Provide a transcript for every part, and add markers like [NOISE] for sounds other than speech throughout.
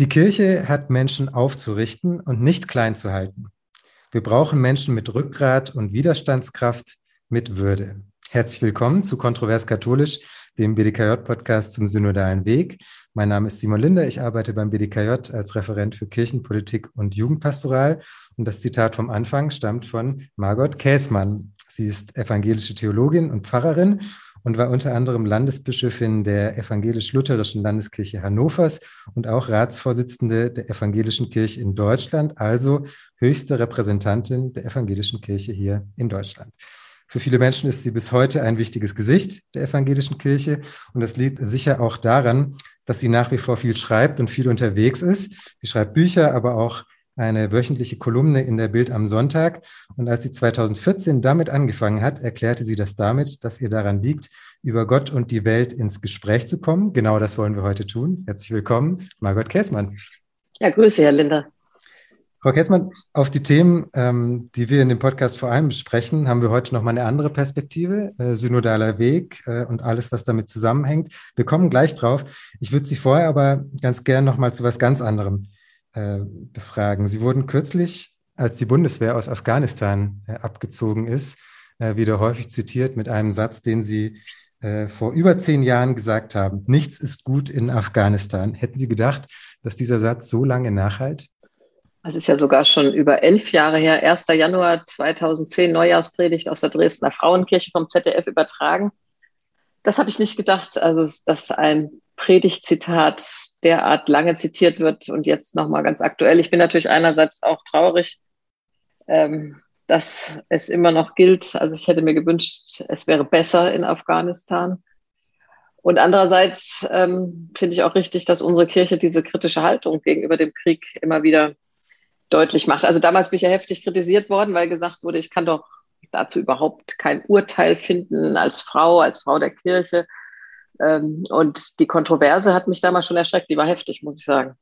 Die Kirche hat Menschen aufzurichten und nicht klein zu halten. Wir brauchen Menschen mit Rückgrat und Widerstandskraft, mit Würde. Herzlich willkommen zu Kontrovers Katholisch, dem BDKJ-Podcast zum synodalen Weg. Mein Name ist Simon Linder. Ich arbeite beim BDKJ als Referent für Kirchenpolitik und Jugendpastoral. Und das Zitat vom Anfang stammt von Margot Käßmann. Sie ist evangelische Theologin und Pfarrerin und war unter anderem Landesbischöfin der evangelisch-lutherischen Landeskirche Hannovers und auch Ratsvorsitzende der evangelischen Kirche in Deutschland, also höchste Repräsentantin der evangelischen Kirche hier in Deutschland. Für viele Menschen ist sie bis heute ein wichtiges Gesicht der evangelischen Kirche und das liegt sicher auch daran, dass sie nach wie vor viel schreibt und viel unterwegs ist. Sie schreibt Bücher, aber auch eine wöchentliche Kolumne in der Bild am Sonntag. Und als sie 2014 damit angefangen hat, erklärte sie das damit, dass ihr daran liegt, über Gott und die Welt ins Gespräch zu kommen. Genau das wollen wir heute tun. Herzlich willkommen, Margot Käßmann. Ja, Grüße, Herr Linder. Frau Käßmann, auf die Themen, ähm, die wir in dem Podcast vor allem besprechen, haben wir heute noch mal eine andere Perspektive, äh, synodaler Weg äh, und alles, was damit zusammenhängt. Wir kommen gleich drauf. Ich würde Sie vorher aber ganz gern noch mal zu was ganz anderem äh, befragen. Sie wurden kürzlich, als die Bundeswehr aus Afghanistan äh, abgezogen ist, äh, wieder häufig zitiert mit einem Satz, den Sie äh, vor über zehn Jahren gesagt haben. Nichts ist gut in Afghanistan. Hätten Sie gedacht, dass dieser Satz so lange nachhalt? Das ist ja sogar schon über elf Jahre her. 1. Januar 2010, Neujahrspredigt aus der Dresdner Frauenkirche vom ZDF übertragen. Das habe ich nicht gedacht. Also, dass ein Predigtzitat derart lange zitiert wird und jetzt nochmal ganz aktuell. Ich bin natürlich einerseits auch traurig, ähm, dass es immer noch gilt. Also ich hätte mir gewünscht, es wäre besser in Afghanistan. Und andererseits ähm, finde ich auch richtig, dass unsere Kirche diese kritische Haltung gegenüber dem Krieg immer wieder deutlich macht. Also damals bin ich ja heftig kritisiert worden, weil gesagt wurde, ich kann doch dazu überhaupt kein Urteil finden als Frau, als Frau der Kirche. Ähm, und die Kontroverse hat mich damals schon erschreckt. Die war heftig, muss ich sagen.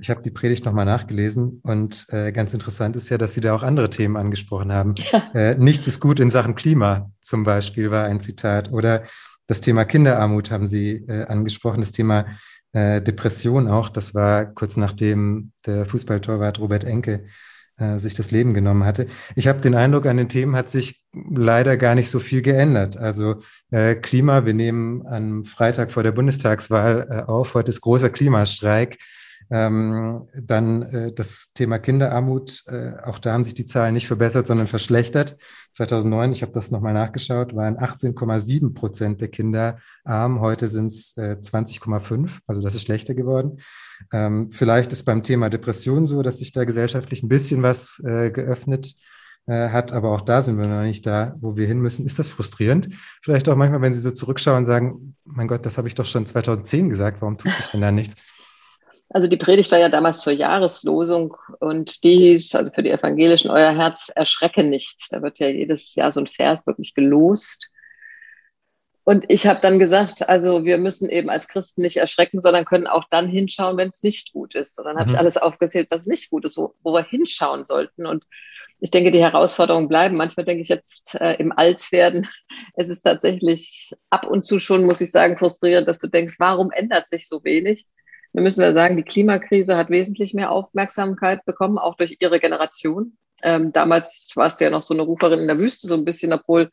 Ich habe die Predigt nochmal nachgelesen und äh, ganz interessant ist ja, dass Sie da auch andere Themen angesprochen haben. [LAUGHS] Ja. Äh, nichts ist gut in Sachen Klima zum Beispiel war ein Zitat oder das Thema Kinderarmut haben Sie äh, angesprochen, das Thema äh, Depression auch. Das war kurz nachdem der Fußballtorwart Robert Enke äh, sich das Leben genommen hatte. Ich habe den Eindruck, an den Themen hat sich leider gar nicht so viel geändert. Also äh, Klima, wir nehmen am Freitag vor der Bundestagswahl äh, auf, heute ist großer Klimastreik. Ähm, dann äh, das Thema Kinderarmut, äh, auch da haben sich die Zahlen nicht verbessert, sondern verschlechtert. 2009, ich habe das nochmal nachgeschaut, waren 18,7 Prozent der Kinder arm. Heute sind es äh, 20,5, also das ist schlechter geworden. Ähm, vielleicht ist beim Thema Depression so, dass sich da gesellschaftlich ein bisschen was äh, geöffnet äh, hat, aber auch da sind wir noch nicht da, wo wir hin müssen. Ist das frustrierend? Vielleicht auch manchmal, wenn Sie so zurückschauen und sagen, mein Gott, das habe ich doch schon 2010 gesagt, warum tut sich denn da nichts? Also die Predigt war ja damals zur Jahreslosung und die hieß, also für die Evangelischen, euer Herz erschrecke nicht. Da wird ja jedes Jahr so ein Vers wirklich gelost. Und ich habe dann gesagt, also wir müssen eben als Christen nicht erschrecken, sondern können auch dann hinschauen, wenn es nicht gut ist. Und dann habe mhm. ich alles aufgezählt, was nicht gut ist, wo, wo, wir hinschauen sollten. Und ich denke, die Herausforderungen bleiben. Manchmal denke ich jetzt äh, im Altwerden, [LAUGHS] es ist tatsächlich ab und zu schon, muss ich sagen, frustrierend, dass du denkst, warum ändert sich so wenig? Wir müssen ja sagen, die Klimakrise hat wesentlich mehr Aufmerksamkeit bekommen, auch durch ihre Generation. Ähm, damals warst du ja noch so eine Ruferin in der Wüste, so ein bisschen, obwohl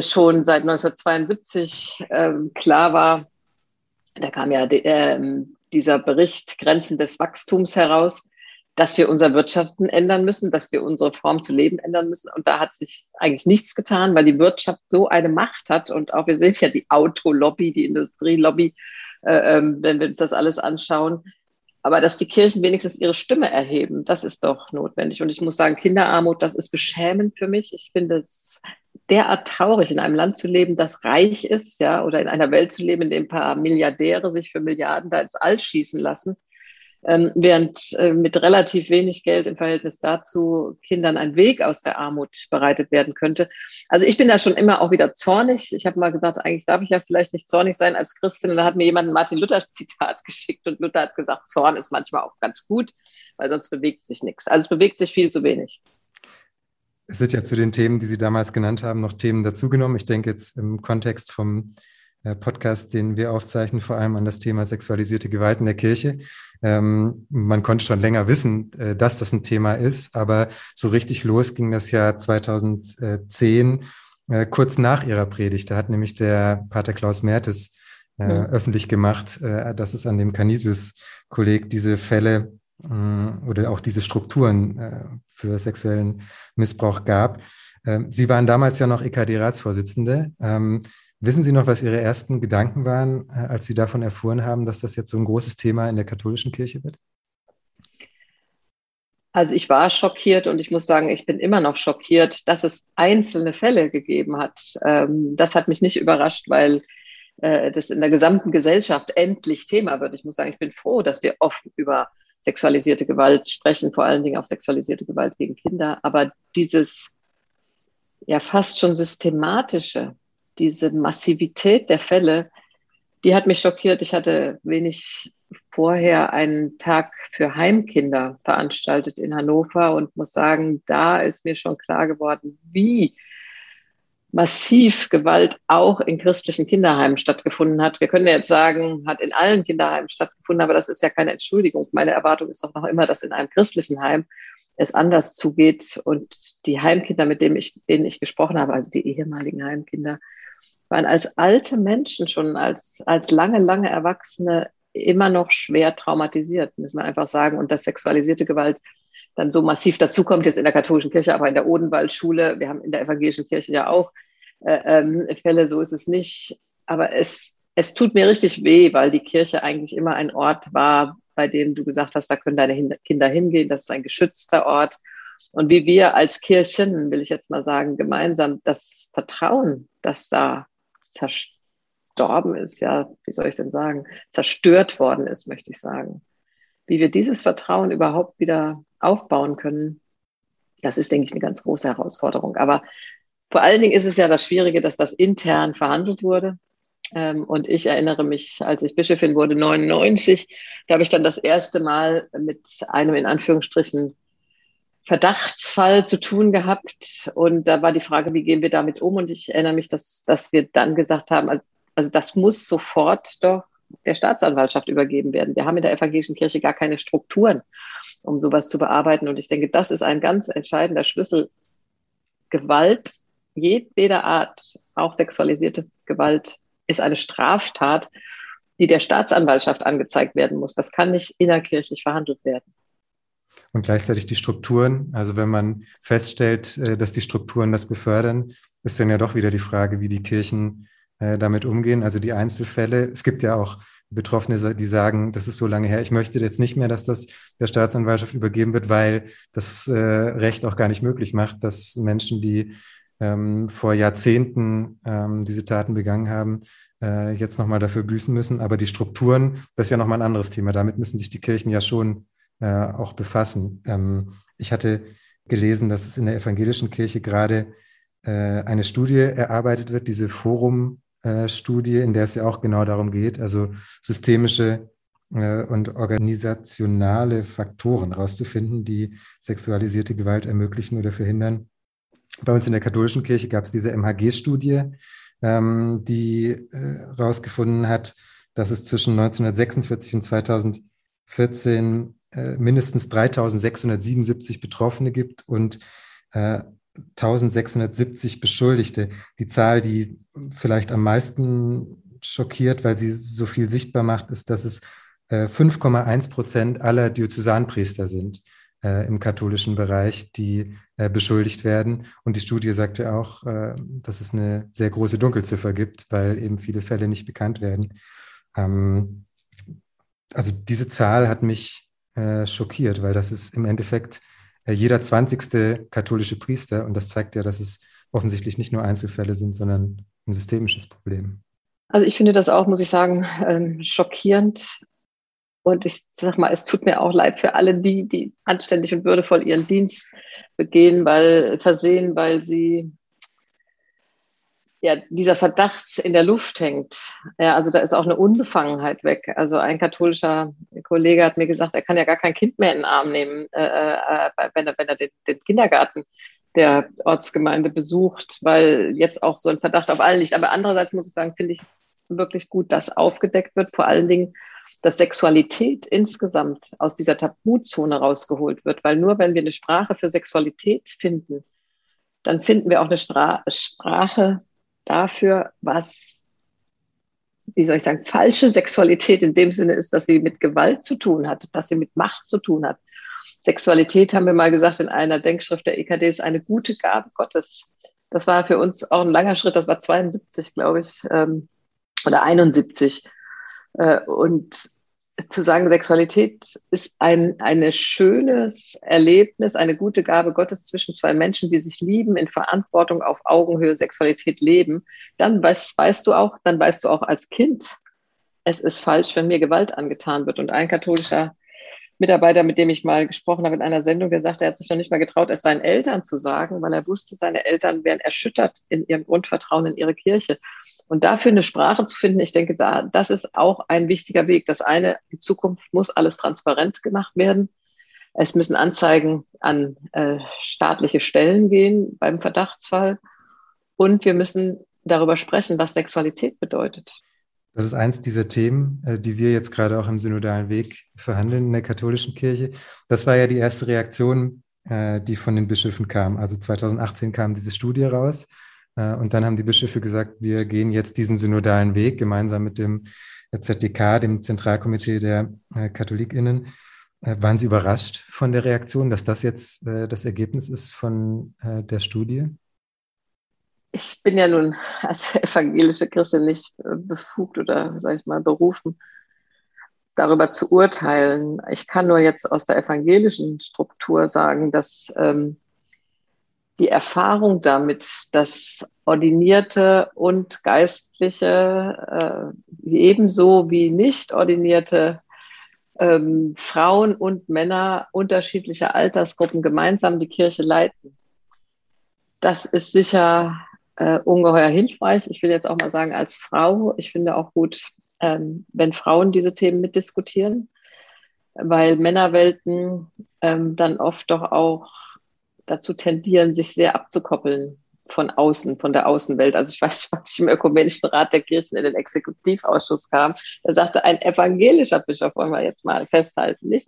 schon seit 1972 äh, klar war, da kam ja de, äh, dieser Bericht Grenzen des Wachstums heraus, dass wir unser Wirtschaften ändern müssen, dass wir unsere Form zu leben ändern müssen. Und da hat sich eigentlich nichts getan, weil die Wirtschaft so eine Macht hat. Und auch wir sehen ja die Autolobby, die Industrielobby, äh, ähm, wenn wir uns das alles anschauen. Aber dass die Kirchen wenigstens ihre Stimme erheben, das ist doch notwendig. Und ich muss sagen, Kinderarmut, das ist beschämend für mich. Ich finde es derart traurig, in einem Land zu leben, das reich ist, ja, oder in einer Welt zu leben, in dem ein paar Milliardäre sich für Milliarden da ins All schießen lassen ähm, während äh, mit relativ wenig Geld im Verhältnis dazu Kindern ein Weg aus der Armut bereitet werden könnte. Also ich bin da schon immer auch wieder zornig. Ich habe mal gesagt, eigentlich darf ich ja vielleicht nicht zornig sein als Christin. Und da hat mir jemand ein Martin Luther Zitat [LAUGHS] geschickt und Luther hat gesagt, Zorn ist manchmal auch ganz gut, weil sonst bewegt sich nichts. Also es bewegt sich viel zu wenig. Es sind ja zu den Themen, die Sie damals genannt haben, noch Themen dazugenommen. Ich denke jetzt im Kontext vom Podcast, den wir aufzeichnen, vor allem an das Thema sexualisierte Gewalt in der Kirche. Ähm, man konnte schon länger wissen, äh, dass das ein Thema ist, aber so richtig los ging das Jahr 2010, äh, kurz nach ihrer Predigt. Da hat nämlich der Pater Klaus Mertes äh, mhm. öffentlich gemacht, äh, dass es an dem Canisius-Kolleg diese Fälle äh, oder auch diese Strukturen äh, für sexuellen Missbrauch gab. Ähm, Sie waren damals ja noch EKD-Ratsvorsitzende. Wissen Sie noch, was Ihre ersten Gedanken waren, äh, als Sie davon erfuhren haben, dass das jetzt so ein großes Thema in der katholischen Kirche wird? Also ich war schockiert und ich muss sagen, ich bin immer noch schockiert, dass es einzelne Fälle gegeben hat. Ähm, das hat mich nicht überrascht, weil äh, das in der gesamten Gesellschaft endlich Thema wird. Ich muss sagen, ich bin froh, dass wir offen über sexualisierte Gewalt sprechen, vor allen Dingen auch sexualisierte Gewalt gegen Kinder. Aber dieses ja fast schon systematische, diese Massivität der Fälle, die hat mich schockiert. Ich hatte wenig vorher einen Tag für Heimkinder veranstaltet in Hannover und muss sagen, da ist mir schon klar geworden, wie massiv Gewalt auch in christlichen Kinderheimen stattgefunden hat. Wir können jetzt sagen, hat in allen Kinderheimen stattgefunden, aber das ist ja keine Entschuldigung. Meine Erwartung ist doch noch immer, dass in einem christlichen Heim es anders zugeht und die Heimkinder, mit denen ich, denen ich gesprochen habe, also die ehemaligen Heimkinder, waren als alte Menschen schon, als, als lange, lange Erwachsene immer noch schwer traumatisiert, müssen wir einfach sagen. Und dass sexualisierte Gewalt dann so massiv dazukommt, jetzt in der katholischen Kirche, aber in der Odenwaldschule, wir haben in der evangelischen Kirche ja auch äh, ähm, Fälle, so ist es nicht. Aber es, es tut mir richtig weh, weil die Kirche eigentlich immer ein Ort war, bei dem du gesagt hast, da können deine Kinder hingehen, das ist ein geschützter Ort. Und wie wir als Kirchen, will ich jetzt mal sagen, gemeinsam das Vertrauen, das da zerstorben ist, ja, wie soll ich denn sagen, zerstört worden ist, möchte ich sagen. Wie wir dieses Vertrauen überhaupt wieder aufbauen können, das ist, denke ich, eine ganz große Herausforderung. Aber vor allen Dingen ist es ja das Schwierige, dass das intern verhandelt wurde. Ähm, und ich erinnere mich, als ich Bischöfin wurde, 99, da habe ich dann das erste Mal mit einem in Anführungsstrichen Verdachtsfall zu tun gehabt. Und da war die Frage, wie gehen wir damit um? Und ich erinnere mich, dass, dass wir dann gesagt haben, also, also das muss sofort doch der Staatsanwaltschaft übergeben werden. Wir haben in der evangelischen Kirche gar keine Strukturen, um sowas zu bearbeiten. Und ich denke, das ist ein ganz entscheidender Schlüssel. Gewalt jedweder Art, auch sexualisierte Gewalt, ist eine Straftat, die der Staatsanwaltschaft angezeigt werden muss. Das kann nicht innerkirchlich verhandelt werden. Und gleichzeitig die Strukturen, also wenn man feststellt, äh, dass die Strukturen das befördern, ist dann ja doch wieder die Frage, wie die Kirchen äh, damit umgehen. Also die Einzelfälle. Es gibt ja auch Betroffene, die sagen, das ist so lange her, ich möchte jetzt nicht mehr, dass das der Staatsanwaltschaft übergeben wird, weil das äh, Recht auch gar nicht möglich macht, dass Menschen, die ähm, vor Jahrzehnten ähm, diese Taten begangen haben, jetzt nochmal dafür büßen müssen. Aber die Strukturen, das ist ja nochmal ein anderes Thema. Damit müssen sich die Kirchen ja schon äh, auch befassen. Ähm, ich hatte gelesen, dass es in der evangelischen Kirche gerade äh, eine Studie erarbeitet wird, diese Forum-Studie, in der es ja auch genau darum geht, also systemische äh, und organisationale Faktoren rauszufinden, die sexualisierte Gewalt ermöglichen oder verhindern. Bei uns in der katholischen Kirche gab es diese MHG-Studie, ähm, die herausgefunden äh, hat, dass es zwischen 1946 und 2014 äh, mindestens 3677 Betroffene gibt und äh, 1670 Beschuldigte. Die Zahl, die vielleicht am meisten schockiert, weil sie so viel sichtbar macht, ist, dass es 5,1 äh, Prozent aller Diözesanpriester sind äh, im katholischen Bereich, die äh, beschuldigt werden. Und die Studie sagte auch, äh, dass es eine sehr große Dunkelziffer gibt, weil eben viele Fälle nicht bekannt werden. Ähm, also diese Zahl hat mich äh, schockiert, weil das ist im Endeffekt äh, jeder 20. katholische Priester. Und das zeigt ja, dass es offensichtlich nicht nur Einzelfälle sind, sondern ein systemisches Problem. Also ich finde das auch, muss ich sagen, ähm, schockierend. Und ich sag mal, es tut mir auch leid für alle die, die anständig und würdevoll ihren Dienst begehen, weil versehen, weil sie ja dieser Verdacht in der Luft hängt. Ja, also da ist auch eine Unbefangenheit weg. Also ein katholischer Kollege hat mir gesagt, er kann ja gar kein Kind mehr in den Arm nehmen, äh, äh, wenn er, wenn er den, den Kindergarten der Ortsgemeinde besucht, weil jetzt auch so ein Verdacht auf allen liegt. Aber andererseits muss ich sagen, finde ich es wirklich gut, dass aufgedeckt wird. Vor allen Dingen, dass Sexualität insgesamt aus dieser Tabuzone rausgeholt wird. Weil nur wenn wir eine Sprache für Sexualität finden, dann finden wir auch eine Stra Sprache dafür, was, wie soll ich sagen, falsche Sexualität in dem Sinne ist, dass sie mit Gewalt zu tun hat, dass sie mit Macht zu tun hat. Sexualität, haben wir mal gesagt, in einer Denkschrift der EKD ist eine gute Gabe Gottes. Das war für uns auch ein langer Schritt, das war 72, glaube ich, ähm, oder 71. Äh, und zu sagen, Sexualität ist ein, ein schönes Erlebnis, eine gute Gabe Gottes zwischen zwei Menschen, die sich lieben, in Verantwortung auf Augenhöhe Sexualität leben, dann weißt, weißt du auch, dann weißt du auch als Kind, es ist falsch, wenn mir Gewalt angetan wird. Und ein katholischer Mitarbeiter, mit dem ich mal gesprochen habe in einer Sendung, der sagte, er hat sich noch nicht mal getraut, es seinen Eltern zu sagen, weil er wusste, seine Eltern wären erschüttert in ihrem Grundvertrauen in ihre Kirche. Und dafür eine Sprache zu finden, ich denke, da, das ist auch ein wichtiger Weg. Das eine, in Zukunft muss alles transparent gemacht werden. Es müssen Anzeigen an äh, staatliche Stellen gehen beim Verdachtsfall. Und wir müssen darüber sprechen, was Sexualität bedeutet. Das ist eins dieser Themen, äh, die wir jetzt gerade auch im synodalen Weg verhandeln in der katholischen Kirche. Das war ja die erste Reaktion, äh, die von den Bischöfen kam. Also 2018 kam diese Studie raus und dann haben die Bischöfe gesagt, wir gehen jetzt diesen synodalen Weg gemeinsam mit dem ZDK, dem Zentralkomitee der KatholikInnen. Waren Sie überrascht von der Reaktion, dass das jetzt das Ergebnis ist von der Studie? ich bin ja nun als [LAUGHS] evangelische Christin nicht äh, befugt oder, sage ich mal, berufen, darüber zu urteilen. Ich kann nur jetzt aus der evangelischen Struktur sagen, dass ähm, die Erfahrung damit, dass ordinierte und geistliche äh, ebenso wie nicht ordinierte ähm, Frauen und Männer unterschiedlicher Altersgruppen gemeinsam die Kirche leiten. Das ist sicher äh, ungeheuer hilfreich. Ich will jetzt auch mal sagen, als Frau, ich finde auch gut, ähm, wenn Frauen diese Themen mitdiskutieren, weil Männerwelten ähm, dann oft doch auch dazu tendieren, sich sehr abzukoppeln von außen, von der Außenwelt. Also ich weiß, was ich im Ökumenischen Rat der Kirchen in den Exekutivausschuss kam, da sagte ein evangelischer Bischof, wollen wir jetzt mal festhalten, nicht?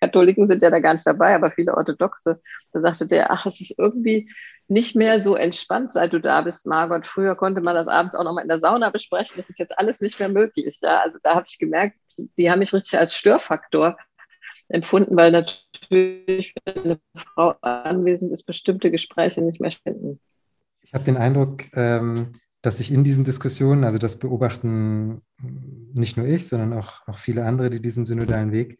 Katholiken sind ja da gar nicht dabei, aber viele Orthodoxe, da sagte der, ach, es ist irgendwie nicht mehr so entspannt, seit du da bist, Margot. Früher konnte man das abends auch noch mal in der Sauna besprechen. Das ist jetzt alles nicht mehr möglich. Ja? Also da habe ich gemerkt, die haben mich richtig als Störfaktor empfunden, weil natürlich, wenn eine Frau anwesend ist, bestimmte Gespräche nicht mehr finden. Ich habe den Eindruck, ähm, dass sich in diesen Diskussionen, also das beobachten nicht nur ich, sondern auch, auch viele andere, die diesen synodalen Weg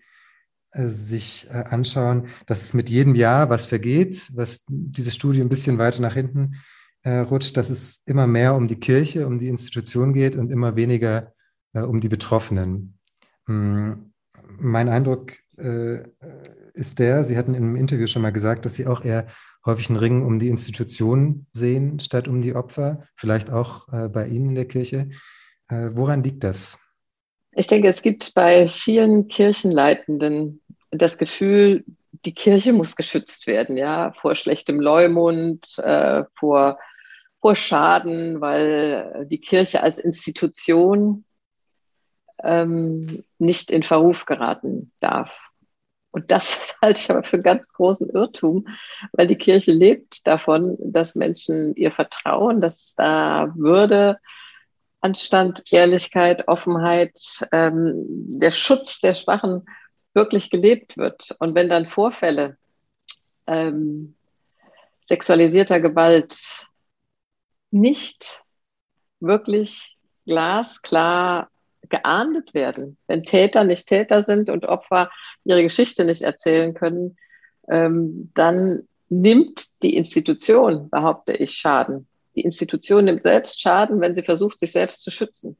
äh, sich äh, anschauen, dass es mit jedem Jahr, was vergeht, was diese Studie ein bisschen weiter nach hinten äh, rutscht, dass es immer mehr um die Kirche, um die Institution geht und immer weniger um die Betroffenen. Mein Eindruck äh, ist der, Sie hatten im Interview schon mal gesagt, dass Sie auch eher häufig einen Ring um die Institution sehen, statt um die Opfer, vielleicht auch äh, bei Ihnen in der Kirche. woran liegt das? Ich denke, es gibt bei vielen Kirchenleitenden das Gefühl, die Kirche muss geschützt werden, ja, vor schlechtem Leumund, äh, vor, vor Schaden, weil die Kirche als Institution ähm, nicht in Verruf geraten darf. Und das halte ich aber für einen ganz großen Irrtum, weil die Kirche lebt davon, dass Menschen ihr vertrauen, dass da Würde Anstand, Ehrlichkeit, Offenheit, ähm, der Schutz der Schwachen wirklich gelebt wird. Und wenn dann Vorfälle ähm, sexualisierter Gewalt nicht wirklich glasklar geahndet werden, wenn Täter nicht Täter sind und Opfer ihre Geschichte nicht erzählen können, ähm, dann nimmt die Institution, behaupte ich, Schaden. Die Institution nimmt selbst Schaden, wenn sie versucht, sich selbst zu schützen.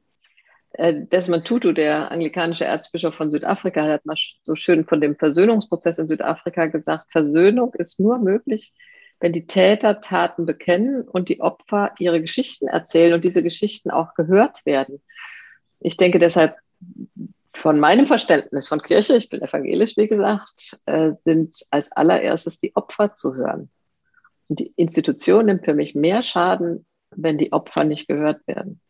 Äh, Desmond Tutu, der anglikanische Erzbischof von Südafrika, hat mal so schön von dem Versöhnungsprozess in Südafrika gesagt, Versöhnung ist nur möglich, wenn die Täter Taten bekennen und die Opfer ihre Geschichten erzählen und diese Geschichten auch gehört werden. Ich denke deshalb, von meinem Verständnis von Kirche, ich bin evangelisch, wie gesagt, äh, sind als allererstes die Opfer zu hören. Und die Institution nimmt für mich mehr Schaden, wenn die Opfer nicht gehört werden.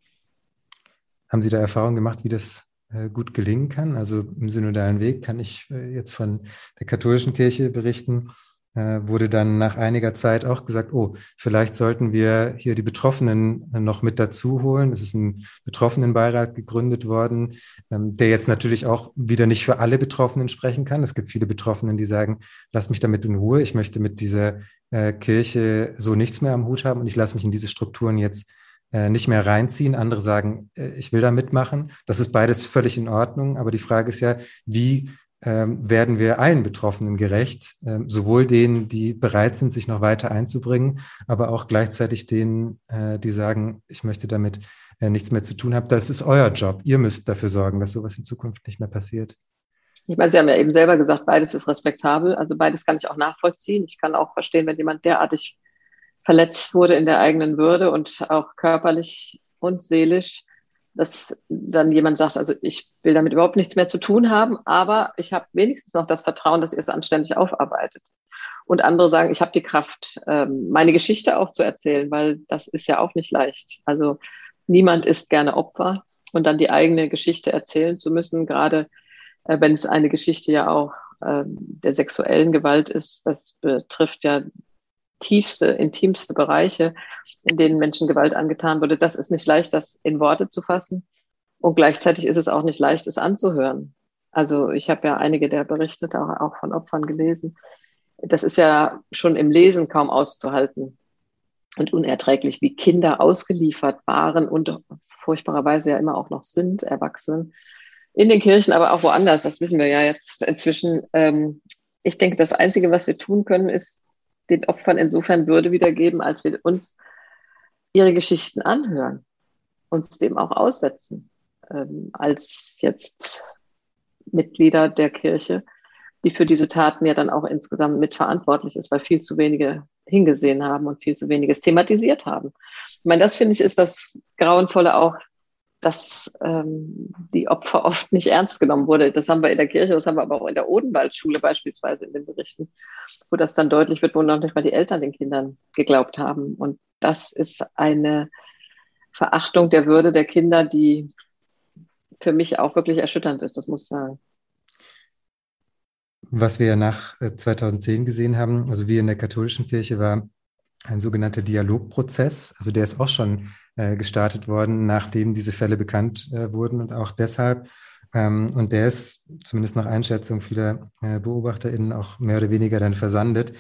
Haben Sie da Erfahrung gemacht, wie das äh, gut gelingen kann? Also im synodalen Weg kann ich äh, jetzt von der katholischen Kirche berichten wurde dann nach einiger Zeit auch gesagt, oh, vielleicht sollten wir hier die Betroffenen noch mit dazu holen. Es ist ein Betroffenenbeirat gegründet worden, ähm, der jetzt natürlich auch wieder nicht für alle Betroffenen sprechen kann. Es gibt viele Betroffenen, die sagen, lass mich damit in Ruhe, ich möchte mit dieser äh, Kirche so nichts mehr am Hut haben und ich lasse mich in diese Strukturen jetzt äh, nicht mehr reinziehen. Andere sagen, ich will da mitmachen. Das ist beides völlig in Ordnung. Aber die Frage ist ja, wie ähm, werden wir allen Betroffenen gerecht, ähm, sowohl denen, die bereit sind, sich noch weiter einzubringen, aber auch gleichzeitig denen, äh, die sagen, ich möchte damit äh, nichts mehr zu tun haben. Das ist euer Job. Ihr müsst dafür sorgen, dass sowas in Zukunft nicht mehr passiert. Ich meine, Sie haben ja eben selber gesagt, beides ist respektabel. Also beides kann ich auch nachvollziehen. Ich kann auch verstehen, wenn jemand derartig verletzt wurde in der eigenen Würde und auch körperlich und seelisch, dass dann jemand sagt, also ich will damit überhaupt nichts mehr zu tun haben, aber ich habe wenigstens noch das Vertrauen, dass ihr es anständig aufarbeitet. Und andere sagen, ich habe die Kraft, ähm, meine Geschichte auch zu erzählen, weil das ist ja auch nicht leicht. Also niemand ist gerne Opfer und dann die eigene Geschichte erzählen zu müssen, gerade äh, wenn es eine Geschichte ja auch ähm, der sexuellen Gewalt ist, das betrifft ja tiefste, intimste Bereiche, in denen Menschen Gewalt angetan wurde. Das ist nicht leicht, das in Worte zu fassen. Und gleichzeitig ist es auch nicht leicht, es anzuhören. Also ich habe ja einige der Berichte auch, auch von Opfern gelesen. Das ist ja schon im Lesen kaum auszuhalten und unerträglich, wie Kinder ausgeliefert waren und furchtbarerweise ja immer auch noch sind, Erwachsenen, in den Kirchen, aber auch woanders. Das wissen wir ja jetzt inzwischen. Ähm, ich denke, das Einzige, was wir tun können, ist den Opfern insofern Würde wiedergeben, als wir uns ihre Geschichten anhören, uns dem auch aussetzen, ähm, als jetzt Mitglieder der Kirche, die für diese Taten ja dann auch insgesamt mitverantwortlich ist, weil viel zu wenige hingesehen haben und viel zu weniges thematisiert haben. Ich meine, das finde ich ist das Grauenvolle auch dass ähm, die Opfer oft nicht ernst genommen wurde. Das haben wir in der Kirche, das haben wir aber auch in der Odenwaldschule beispielsweise in den Berichten, wo das dann deutlich wird, wo noch nicht mal die Eltern den Kindern geglaubt haben. Und das ist eine Verachtung der Würde der Kinder, die für mich auch wirklich erschütternd ist, das muss ich sagen. Was wir nach 2010 äh, gesehen haben, also wir in der katholischen Kirche, war ein sogenannter Dialogprozess. Also der ist auch schon äh, gestartet worden, nachdem diese Fälle bekannt äh, wurden und auch deshalb. Ähm, und der ist zumindest nach Einschätzung vieler äh, BeobachterInnen auch mehr oder weniger dann versandet.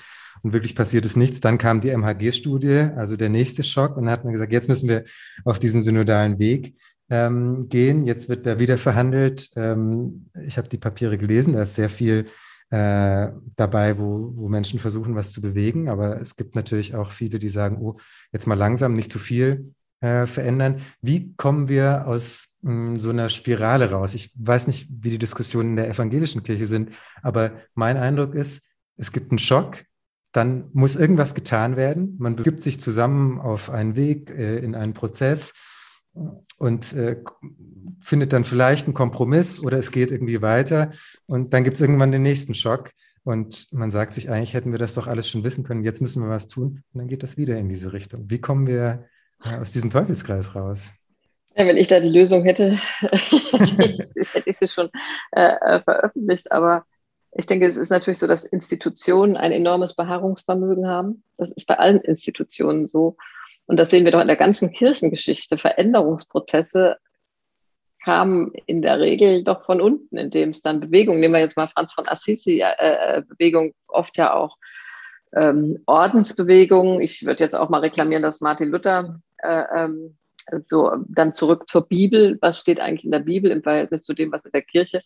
Und wirklich passiert ist nichts. Dann kam die MHG-Studie, also der nächste Schock. Und dann hat man gesagt, jetzt müssen wir auf diesen synodalen Weg ähm, gehen. Jetzt wird da wieder verhandelt. Ähm, ich habe die Papiere gelesen, da ist sehr viel äh, dabei, wo, wo Menschen versuchen, was zu bewegen. Aber es gibt natürlich auch viele, die sagen, oh, jetzt mal langsam, nicht zu viel äh, verändern. Wie kommen wir aus mh, hm, so einer Spirale raus? Ich weiß nicht, wie die Diskussionen in der evangelischen Kirche sind, aber mein Eindruck ist, es gibt einen Schock, dann muss irgendwas getan werden. Man begibt sich zusammen auf einen Weg, äh, in einen Prozess und äh, findet dann vielleicht einen Kompromiss oder es geht irgendwie weiter und dann gibt es irgendwann den nächsten Schock und man sagt sich, eigentlich hätten wir das doch alles schon wissen können, jetzt müssen wir was tun und dann geht das wieder in diese Richtung. Wie kommen wir äh, aus diesem Teufelskreis raus? Ja, wenn ich da die Lösung hätte, [LAUGHS] hätte ich sie schon äh, äh, veröffentlicht, aber ich denke, es ist natürlich so, dass Institutionen ein enormes Beharrungsvermögen haben. Das ist bei allen Institutionen so. Und das sehen wir doch in der ganzen Kirchengeschichte. Veränderungsprozesse kamen in der Regel doch von unten, indem es dann Bewegung, nehmen wir jetzt mal Franz von Assisi, äh, äh Bewegung oft ja auch ähm, Ordensbewegung. Ich würde jetzt auch mal reklamieren, dass Martin Luther äh, ähm, so dann zurück zur Bibel. Was steht eigentlich in der Bibel im Verhältnis zu dem, was in der Kirche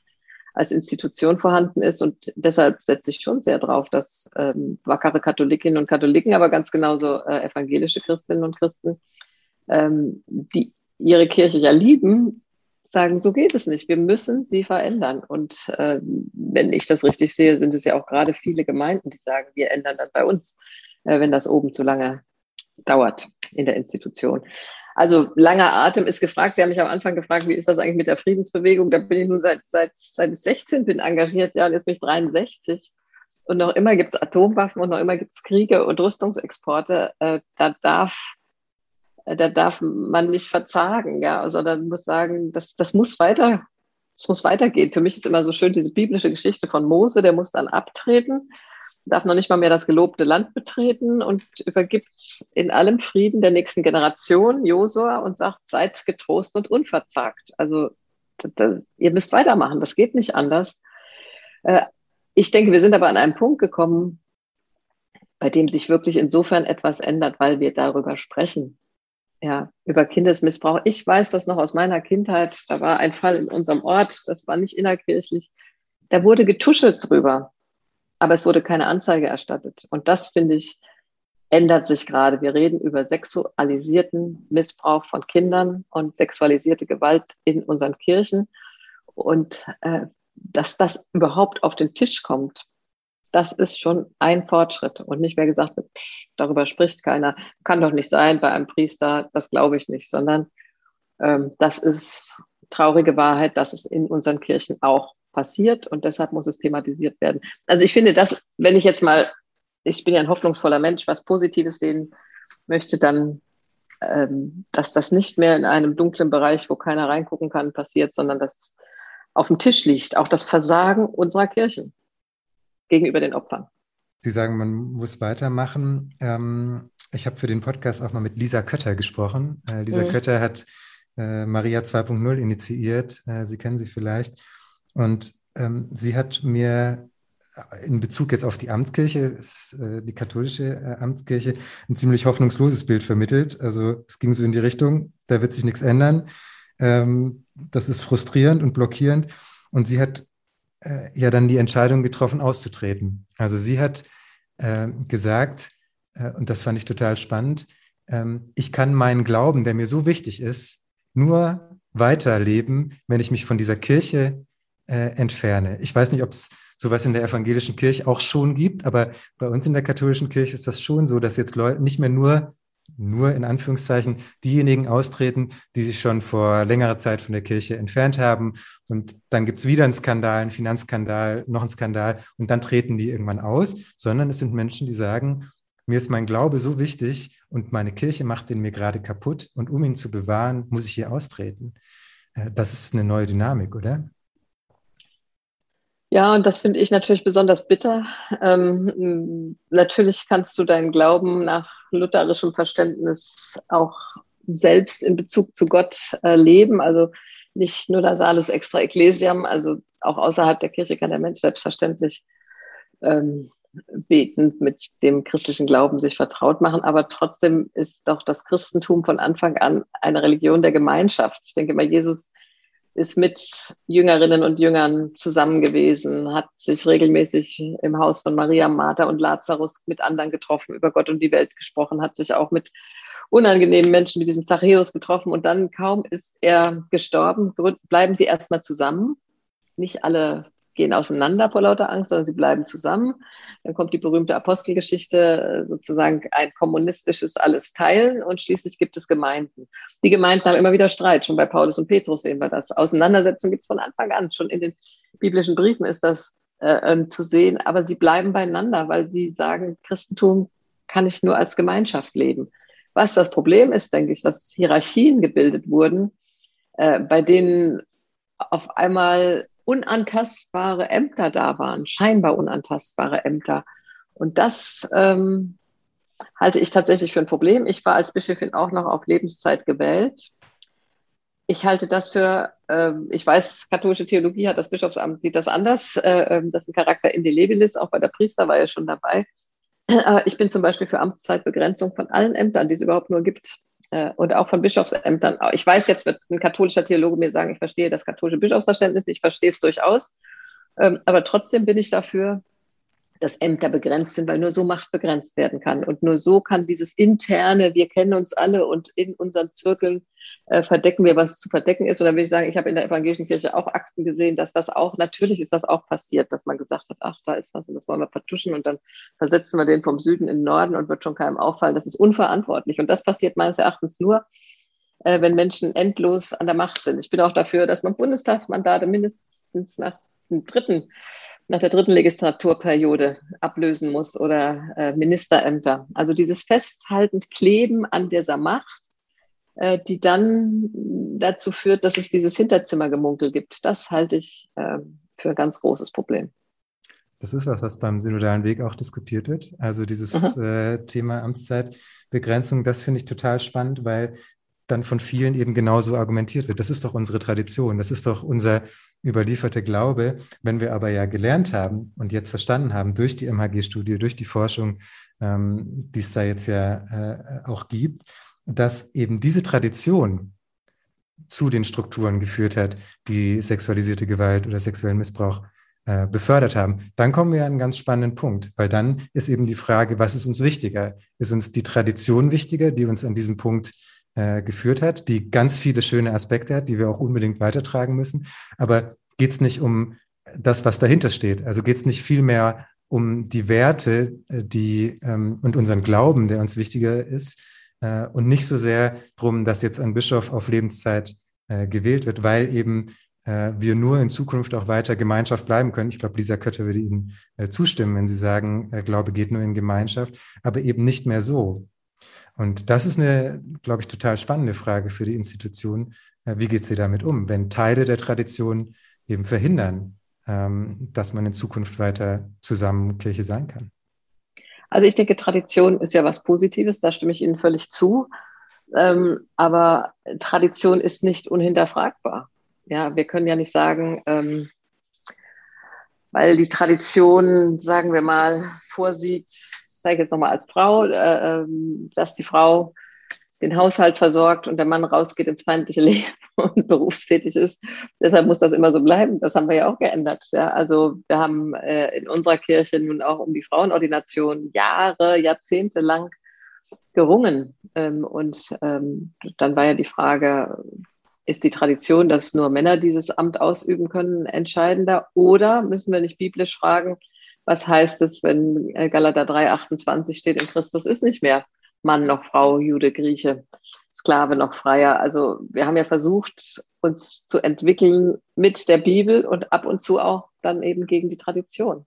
als Institution vorhanden ist. Und deshalb setze ich schon sehr drauf, dass ähm, wackere Katholikinnen und Katholiken, aber ganz genauso äh, evangelische Christinnen und Christen, ähm, die ihre Kirche ja lieben, sagen, so geht es nicht. Wir müssen sie verändern. Und äh, wenn ich das richtig sehe, sind es ja auch gerade viele Gemeinden, die sagen, wir ändern dann bei uns, äh, wenn das oben zu lange dauert in der Institution. Also langer Atem ist gefragt. Sie haben mich am Anfang gefragt, wie ist das eigentlich mit der Friedensbewegung? Da bin ich nun seit, seit, seit ich 16 bin engagiert, ja, jetzt bin ich 63. Und noch immer gibt es Atomwaffen und noch immer gibt es Kriege und Rüstungsexporte. Äh, da darf da darf man nicht verzagen, ja, sondern muss sagen, das, das muss weiter, das muss weitergehen. Für mich ist immer so schön diese biblische Geschichte von Mose, der muss dann abtreten, darf noch nicht mal mehr das gelobte Land betreten und übergibt in allem Frieden der nächsten Generation Josua und sagt, seid getrost und unverzagt. Also das, ihr müsst weitermachen, das geht nicht anders. Äh, ich denke, wir sind aber an einem Punkt gekommen, bei dem sich wirklich insofern etwas ändert, weil wir darüber sprechen. Ja, über Kindesmissbrauch. Ich weiß das noch aus meiner Kindheit. Da war ein Fall in unserem Ort, das war nicht innerkirchlich. Da wurde getuschelt drüber, aber es wurde keine Anzeige erstattet. Und das, finde ich, ändert sich gerade. Wir reden über sexualisierten Missbrauch von Kindern und sexualisierte Gewalt in unseren Kirchen. Und äh, dass das überhaupt auf den Tisch kommt, das ist schon ein Fortschritt und nicht mehr gesagt wird, darüber spricht keiner, kann doch nicht sein bei einem Priester, das glaube ich nicht, sondern ähm, das ist traurige Wahrheit, dass es in unseren Kirchen auch passiert und deshalb muss es thematisiert werden. Also ich finde, dass, wenn ich jetzt mal, ich bin ja ein hoffnungsvoller Mensch, was Positives sehen möchte, dann, ähm, dass das nicht mehr in einem dunklen Bereich, wo keiner reingucken kann, passiert, sondern dass es auf dem Tisch liegt, auch das Versagen unserer Kirchen gegenüber den Opfern. Sie sagen, man muss weitermachen. Ähm, ich habe für den Podcast auch mal mit Lisa Kötter gesprochen. Äh, Lisa mhm. Kötter hat äh, Maria 2.0 initiiert. Äh, sie kennen sie vielleicht. Und ähm, sie hat mir in Bezug jetzt auf die Amtskirche, äh, die katholische äh, Amtskirche, ein ziemlich hoffnungsloses Bild vermittelt. Also es ging so in die Richtung, da wird sich nichts ändern. Ähm, das ist frustrierend und blockierend. Und sie hat äh, ja dann die Entscheidung getroffen, auszutreten. Also sie hat äh, gesagt, äh, und das fand ich total spannend, ähm, ich kann meinen Glauben, der mir so wichtig ist, nur weiterleben, wenn ich mich von dieser Kirche äh, entferne. Ich weiß nicht, ob es sowas in der evangelischen Kirche auch schon gibt, aber bei uns in der katholischen Kirche ist das schon so, dass jetzt Leute nicht mehr nur nur in Anführungszeichen diejenigen austreten, die sich schon vor längerer Zeit von der Kirche entfernt haben. Und dann gibt es wieder einen Skandal, einen Finanzskandal, noch einen Skandal und dann treten die irgendwann aus, sondern es sind Menschen, die sagen, mir ist mein Glaube so wichtig und meine Kirche macht den mir gerade kaputt und um ihn zu bewahren, muss ich hier austreten. Äh, das ist eine neue Dynamik, oder? Ja, und das finde ich natürlich besonders bitter. Ähm, natürlich kannst du deinen Glauben nach lutherischem Verständnis auch selbst in Bezug zu Gott äh, leben. Also nicht nur der Salus extra ecclesiam, also auch außerhalb der Kirche kann der Mensch selbstverständlich ähm, beten, mit dem christlichen Glauben sich vertraut machen. Aber trotzdem ist doch das Christentum von Anfang an eine Religion der Gemeinschaft. Ich denke mal, Jesus ist mit Jüngerinnen und Jüngern zusammen gewesen, hat sich regelmäßig im Haus von Maria, Martha und Lazarus mit anderen getroffen, über Gott und die Welt gesprochen, hat sich auch mit unangenehmen Menschen wie diesem Zachäus getroffen und dann kaum ist er gestorben, bleiben sie erstmal zusammen. Nicht alle gehen auseinander vor lauter Angst, sondern sie bleiben zusammen. Dann kommt die berühmte Apostelgeschichte, äh, sozusagen ein kommunistisches Alles teilen und schließlich gibt es Gemeinden. Die Gemeinden haben immer wieder Streit, schon bei Paulus und Petrus sehen wir das. Auseinandersetzungen gibt es von Anfang an, schon in den biblischen Briefen ist das äh, ähm, zu sehen, aber sie bleiben beieinander, weil sie sagen, Christentum kann ich nur als Gemeinschaft leben. Was das Problem ist, denke ich, dass Hierarchien gebildet wurden, äh, bei denen auf einmal unantastbare Ämter da waren, scheinbar unantastbare Ämter. Und das ähm, halte ich tatsächlich für ein Problem. Ich war als Bischöfin auch noch auf Lebenszeit gewählt. Ich halte das für, äh, ich weiß, katholische Theologie hat das Bischofsamt, sieht das anders. Äh, ähm, das ist ein Charakter indelebilis, auch bei der Priester war er schon dabei. Aber ich bin zum Beispiel für Amtszeitbegrenzung von allen Ämtern, die es überhaupt nur gibt, äh, und auch von Bischofsämtern. Ich weiß, jetzt wird ein katholischer Theologe mir sagen, ich verstehe das katholische Bischofsverständnis, ich verstehe es durchaus. Ähm, aber trotzdem bin ich dafür, dass Ämter begrenzt sind, weil nur so Macht begrenzt werden kann. Und nur so kann dieses interne, wir kennen uns alle und in unseren Zirkeln äh, verdecken wir, was zu verdecken ist. Und dann will ich sagen, ich habe in der evangelischen Kirche auch Akten gesehen, dass das auch, natürlich ist das auch passiert, dass man gesagt hat, ach, da ist was und das wollen wir vertuschen und dann versetzen wir den vom Süden in den Norden und wird schon keinem auffallen. Das ist unverantwortlich. Und das passiert meines Erachtens nur, äh, wenn Menschen endlos an der Macht sind. Ich bin auch dafür, dass man Bundestagsmandate mindestens nach dem dritten nach der dritten Legislaturperiode ablösen muss oder äh, Ministerämter. Also dieses Festhalten, Kleben an dieser Macht, äh, die dann dazu führt, dass es dieses Hinterzimmergemunkel gibt. Das halte ich äh, für ein ganz großes Problem. Das ist was, was beim synodalen Weg auch diskutiert wird. Also dieses äh, Thema Amtszeitbegrenzung, das finde ich total spannend, weil dann von vielen eben genauso argumentiert wird. Das ist doch unsere Tradition, das ist doch unser überlieferter Glaube. Wenn wir aber ja gelernt haben und jetzt verstanden haben durch die MHG-Studie, durch die Forschung, ähm, die es da jetzt ja äh, auch gibt, dass eben diese Tradition zu den Strukturen geführt hat, die sexualisierte Gewalt oder sexuellen Missbrauch äh, befördert haben, dann kommen wir an einen ganz spannenden Punkt, weil dann ist eben die Frage, was ist uns wichtiger? Ist uns die Tradition wichtiger, die uns an diesem Punkt äh, geführt hat, die ganz viele schöne Aspekte hat, die wir auch unbedingt weitertragen müssen. Aber geht es nicht um das, was dahinter steht? Also geht es nicht vielmehr um die Werte, äh, die ähm, und unseren Glauben, der uns wichtiger ist, äh, und nicht so sehr darum, dass jetzt ein Bischof auf Lebenszeit äh, gewählt wird, weil eben äh, wir nur in Zukunft auch weiter Gemeinschaft bleiben können. Ich glaube, Lisa Kötter würde Ihnen äh, zustimmen, wenn Sie sagen, Glaube geht nur in Gemeinschaft, aber eben nicht mehr so. Und das ist eine, glaube ich, total spannende Frage für die Institution. Äh, wie geht sie damit um, wenn Teile der Tradition eben verhindern, ähm, dass man in Zukunft weiter zusammen Kirche sein kann? Also ich denke, Tradition ist ja was Positives, da stimme ich Ihnen völlig zu. Ähm, aber Tradition ist nicht unhinterfragbar. Ja, wir können ja nicht sagen, ähm, weil die Tradition, sagen wir mal, vorsieht, sage jetzt nochmal als Frau, äh, ähm, dass die Frau den Haushalt versorgt und der Mann rausgeht ins feindliche Leben [LAUGHS] und berufstätig ist. Deshalb muss das immer so bleiben. Das haben wir ja auch geändert. Ja, also wir haben äh, in unserer Kirche nun auch um die Frauenordination Jahre, Jahrzehnte lang gerungen. Ähm, und ähm, dann war ja die Frage, ist die Tradition, dass nur Männer dieses Amt ausüben können, entscheidender? Oder müssen wir nicht biblisch fragen, was heißt es, wenn äh, Galater 3,28 steht, in Christus ist nicht mehr Mann noch Frau, Jude, Grieche, Sklave noch Freier. Also wir haben ja versucht, uns zu entwickeln mit der Bibel und ab und zu auch dann eben gegen die Tradition.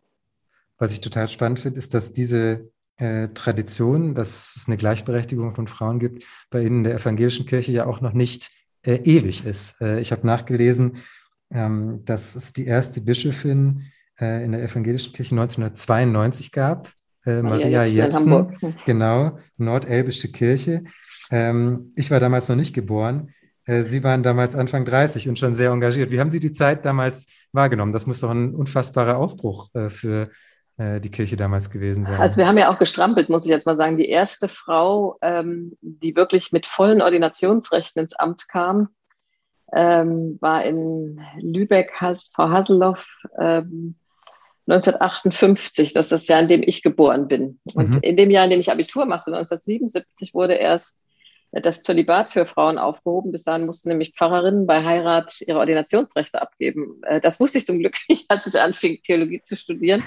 Was ich total spannend finde, ist, dass diese äh, Tradition, dass es eine Gleichberechtigung von Frauen gibt, bei Ihnen in der evangelischen Kirche ja auch noch nicht äh, ewig ist. Äh, ich habe nachgelesen, ähm, dass es die erste Bischöfin äh, in der evangelischen Kirche 1992 gab. Äh, Maria, Maria Jepsen, genau, Nordelbische Kirche. Ähm, ich war damals noch nicht geboren. Äh, Sie waren damals Anfang 30 und schon sehr engagiert. Wie haben Sie die Zeit damals wahrgenommen? Das muss doch ein unfassbarer Aufbruch äh, für äh, die Kirche damals gewesen sein. Also wir haben ja auch gestrampelt, muss ich jetzt mal sagen. Die erste Frau, ähm, die wirklich mit vollen Ordinationsrechten ins Amt kam, ähm, war in Lübeck, Frau Hasselhoff, ähm, 1958, das ist das Jahr, in dem ich geboren bin. Und mhm. in dem Jahr, in dem ich Abitur machte, 1977, wurde erst das Zölibat für Frauen aufgehoben. Bis dahin mussten nämlich Pfarrerinnen bei Heirat ihre Ordinationsrechte abgeben. Äh, das wusste ich zum Glück [LAUGHS] nicht, als ich anfing, Theologie zu studieren.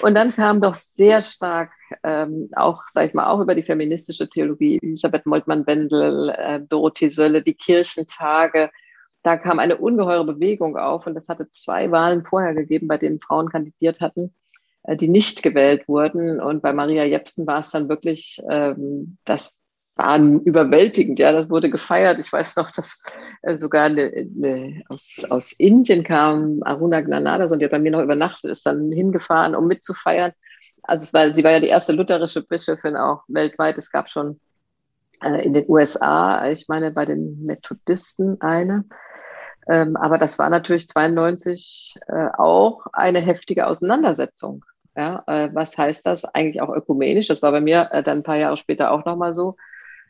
Und dann kam doch sehr stark ähm, auch, sag ich mal, auch über die feministische Theologie, Elisabeth Moltmann-Wendel, äh, Dorothee Sölle, die Kirchentage, da kam eine ungeheure Bewegung auf und es hatte zwei Wahlen vorher gegeben, bei denen Frauen kandidiert hatten, äh, die nicht gewählt wurden. Und bei Maria Jepsen war es dann wirklich, ähm, das war überwältigend, ja, das wurde gefeiert. Ich weiß noch, dass äh, sogar eine, eine, aus, aus Indien kam, Aruna Granada, und die hat bei mir noch übernachtet, ist dann hingefahren, um mitzufeiern. Also es war, sie war ja die erste lutherische Bischöfin auch weltweit. Es gab schon äh, in den USA, ich meine bei den Methodisten eine. Ähm, aber das war natürlich 92 äh, auch eine heftige Auseinandersetzung. Ja, äh, was heißt das eigentlich auch ökumenisch? Das war bei mir äh, dann ein paar Jahre später auch nochmal so.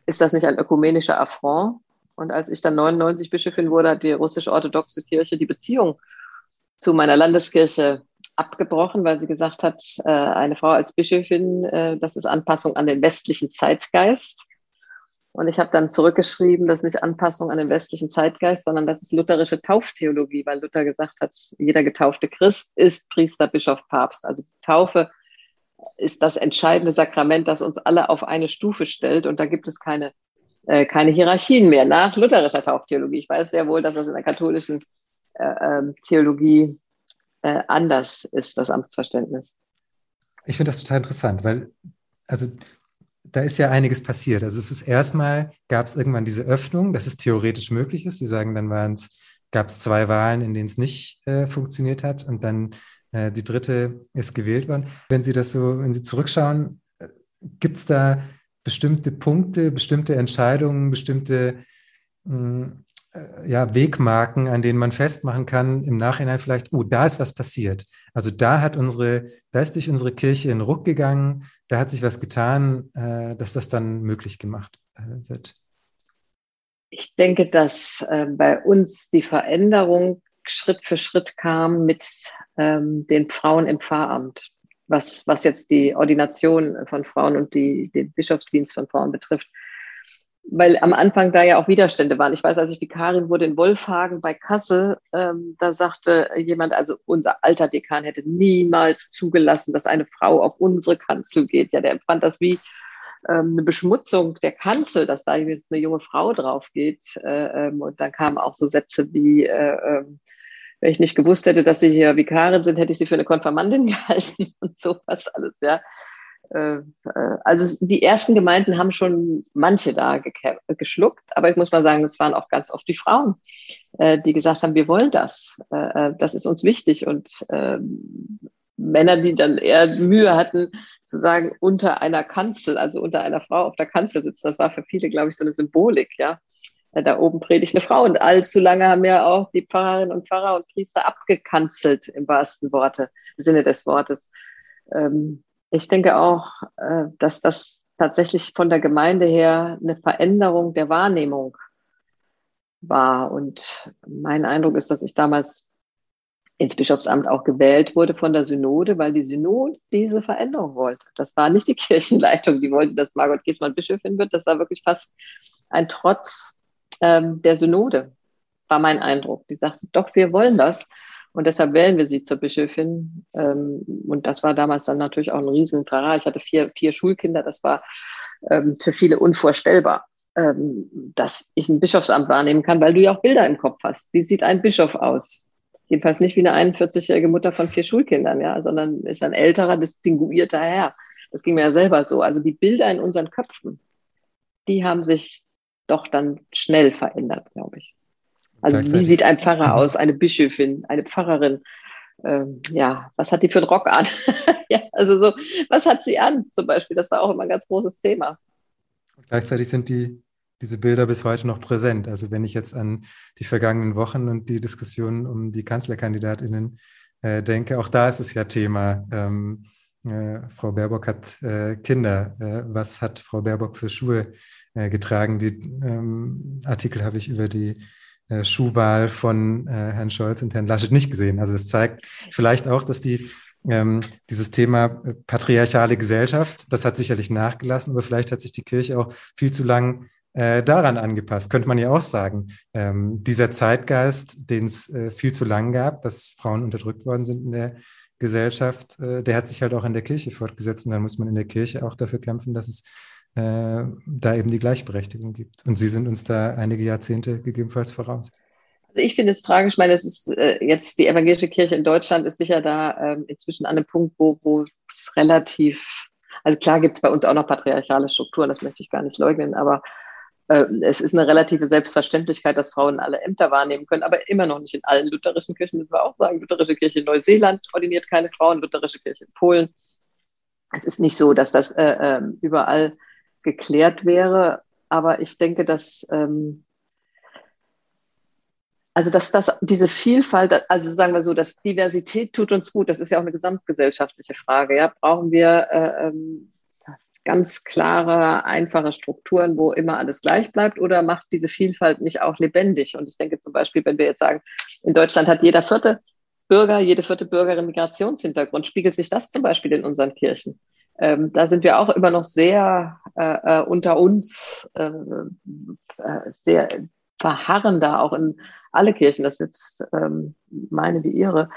Ist das nicht ein ökumenischer Affront? Und als ich dann 99 Bischöfin wurde, hat die russisch-orthodoxe Kirche die Beziehung zu meiner Landeskirche abgebrochen, weil sie gesagt hat, äh, eine Frau als Bischöfin, äh, das ist Anpassung an den westlichen Zeitgeist. Und ich habe dann zurückgeschrieben, das ist nicht Anpassung an den westlichen Zeitgeist, sondern das ist lutherische Tauftheologie, weil Luther gesagt hat, jeder getaufte Christ ist Priester, Bischof, Papst. Also die Taufe ist das entscheidende Sakrament, das uns alle auf eine Stufe stellt. Und da gibt es keine, äh, keine Hierarchien mehr nach lutherischer Tauftheologie. Ich weiß sehr wohl, dass das in der katholischen äh, ähm, Theologie äh, anders ist, das Amtsverständnis. Ich finde das total interessant, weil also da ist ja einiges passiert. Also es ist erstmal, gab es irgendwann diese Öffnung, dass es theoretisch möglich ist. Sie sagen, dann waren es, gab es zwei Wahlen, in denen es nicht äh, funktioniert hat und dann äh, die dritte ist gewählt worden. Wenn Sie das so, wenn Sie zurückschauen, äh, gibt es da bestimmte Punkte, bestimmte Entscheidungen, bestimmte mh, hm, ja, Wegmarken, an denen man festmachen kann, im Nachhinein vielleicht, oh, da ist was passiert. Also da hat unsere, da ist durch unsere Kirche ein Ruck gegangen, da hat sich was getan, äh, dass das dann möglich gemacht äh, wird. Ich denke, dass äh, bei uns die Veränderung Schritt für Schritt kam mit ähm, den Frauen im Pfarramt, was, was jetzt die Ordination von Frauen und die, den Bischofsdienst von Frauen betrifft. Weil am Anfang da ja auch Widerstände waren. Ich weiß, als ich Vikarin wurde in Wolfhagen bei Kassel, ähm, da sagte jemand, also unser alter Dekan hätte niemals zugelassen, dass eine Frau auf unsere Kanzel geht. Ja, der empfand das wie ähm, eine Beschmutzung der Kanzel, dass da jetzt eine junge Frau drauf geht. Äh, ähm, und dann kamen auch so Sätze wie, äh, ähm, wenn ich nicht gewusst hätte, dass Sie hier Vikarin sind, hätte ich Sie für eine Konfirmandin [LAUGHS] gehalten und sowas alles, ja. Äh, äh, also die ersten Gemeinden haben schon manche da geschluckt, aber ich muss mal sagen, es waren auch ganz oft die Frauen, äh, die gesagt haben, wir wollen das, das ist uns wichtig und ähm, Männer, die dann eher Mühe hatten zu sagen, unter einer Kanzel, also unter einer Frau auf der Kanzel sitzt, das war für viele, glaube ich, so eine Symbolik, ja. Da oben predigt eine Frau und allzu lange haben ja auch die Pfarrerinnen und Pfarrer und Priester abgekanzelt im wahrsten Worte, Sinne des Wortes. Ich denke auch, äh, dass das tatsächlich von der Gemeinde her eine Veränderung der Wahrnehmung war. Und mein Eindruck ist, dass ich damals ins Bischofsamt auch gewählt wurde von der Synode, weil die Synode diese Veränderung wollte. Das war nicht die [LAUGHS] Kirchenleitung, die wollte, dass Margot Giesmann Bischöfin wird. Das war wirklich fast ein Trotz ähm, der Synode, war mein Eindruck. Die sagte, doch, wir wollen das. Und deshalb wählen wir sie zur Bischöfin. Ähm, und das war damals dann natürlich auch ein Riesentrara. Ich hatte vier, vier Schulkinder. Das war ähm, für viele unvorstellbar, ähm, dass ich ein Bischofsamt wahrnehmen kann, weil du ja auch Bilder im Kopf hast. Wie sieht ein Bischof aus? Jedenfalls nicht wie eine 41-jährige Mutter von vier Schulkindern, ja, sondern ist ein älterer, distinguierter Herr. Das ging mir ja selber so. Also die Bilder in unseren Köpfen, die haben sich doch dann schnell verändert, glaube ich. Also wie sieht ein Pfarrer aus, eine Bischöfin, eine Pfarrerin? Ähm, ja, was hat die für einen Rock an? [LAUGHS] ja, also so, was hat sie an zum Beispiel? Das war auch immer ein ganz großes Thema. Und gleichzeitig sind die, diese Bilder bis heute noch präsent. Also wenn ich jetzt an die vergangenen Wochen und die Diskussionen um die Kanzlerkandidatinnen äh, denke, auch da ist es ja Thema. Ähm, äh, Frau Baerbock hat äh, Kinder. Äh, was hat Frau Baerbock für Schuhe äh, getragen? Die ähm, Artikel habe ich über die Schuhwahl von äh, Herrn Scholz und Herrn Laschet nicht gesehen. Also es zeigt vielleicht auch, dass die ähm, dieses Thema äh, patriarchale Gesellschaft, das hat sicherlich nachgelassen, aber vielleicht hat sich die Kirche auch viel zu lang äh, daran angepasst, könnte man ja auch sagen. Ähm, dieser Zeitgeist, den es äh, viel zu lang gab, dass Frauen unterdrückt worden sind in der Gesellschaft, äh, der hat sich halt auch in der Kirche fortgesetzt und dann muss man in der Kirche auch dafür kämpfen, dass es äh, da eben die Gleichberechtigung gibt. Und Sie sind uns da einige Jahrzehnte gegebenenfalls voraus. Also ich finde es tragisch, ich meine, es ist äh, jetzt die evangelische Kirche in Deutschland ist sicher da ähm, inzwischen an einem Punkt, wo, wo es relativ, also klar gibt es bei uns auch noch patriarchale Strukturen, das möchte ich gar nicht leugnen, aber äh, es ist eine relative Selbstverständlichkeit, dass Frauen alle Ämter wahrnehmen können, aber immer noch nicht in allen lutherischen Kirchen, müssen wir auch sagen. Lutherische Kirche in Neuseeland ordiniert keine Frauen, lutherische Kirche in Polen. Es ist nicht so, dass das äh, ähm, überall geklärt wäre. Aber ich denke, dass, ähm, also dass das, diese Vielfalt, also sagen wir so, dass Diversität tut uns gut. Das ist ja auch eine gesamtgesellschaftliche Frage. Ja? Brauchen wir äh, ähm, ganz klare, einfache Strukturen, wo immer alles gleich bleibt oder macht diese Vielfalt nicht auch lebendig? Und ich denke zum Beispiel, wenn wir jetzt sagen, in Deutschland hat jeder vierte Bürger, jede vierte Bürgerin Migrationshintergrund, spiegelt sich das zum Beispiel in unseren Kirchen? Ähm, da sind wir auch immer noch sehr äh, äh unter uns, äh, äh, sehr verharren da auch in alle Kirchen, das ist jetzt ähm, meine wie ihre.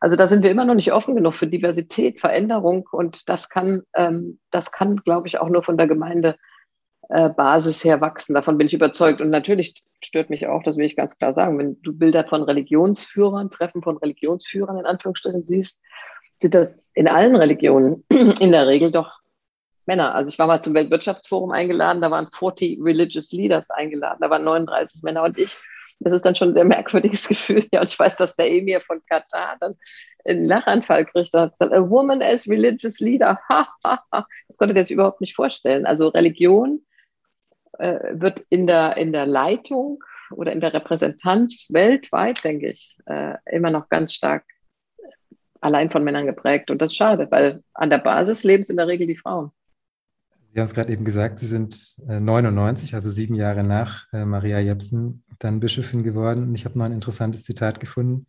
Also da sind wir immer noch nicht offen genug für Diversität, Veränderung und das kann, ähm, das kann, glaube ich, auch nur von der Gemeindebasis äh, her wachsen. Davon bin ich überzeugt. Und natürlich stört mich auch, das will ich ganz klar sagen, wenn du Bilder von Religionsführern, Treffen von Religionsführern in Anführungsstrichen siehst, sind das in allen Religionen [CLEARS THROAT] in der Regel doch Männer. Also ich war mal zum Weltwirtschaftsforum eingeladen, da waren 40 Religious Leaders eingeladen, da waren 39 Männer und ich. Das ist dann schon ein sehr merkwürdiges [LAUGHS] Gefühl. Ja, und ich weiß, dass der Emir von Katar dann einen Lachanfall kriegt. Da hat gesagt, a woman as religious leader. [LAUGHS] Das konnte der sich überhaupt nicht vorstellen. Also Religion äh, wird in der, in der Leitung oder in der Repräsentanz weltweit, denke ich, äh, immer noch ganz stark allein von Männern geprägt. Und das ist schade, weil an der Basis leben es in der Regel die Frauen. Sie haben es gerade eben gesagt, Sie sind 99, äh, also sieben Jahre nach äh, Maria Jepsen, dann Bischöfin geworden. Und ich habe noch ein interessantes Zitat gefunden,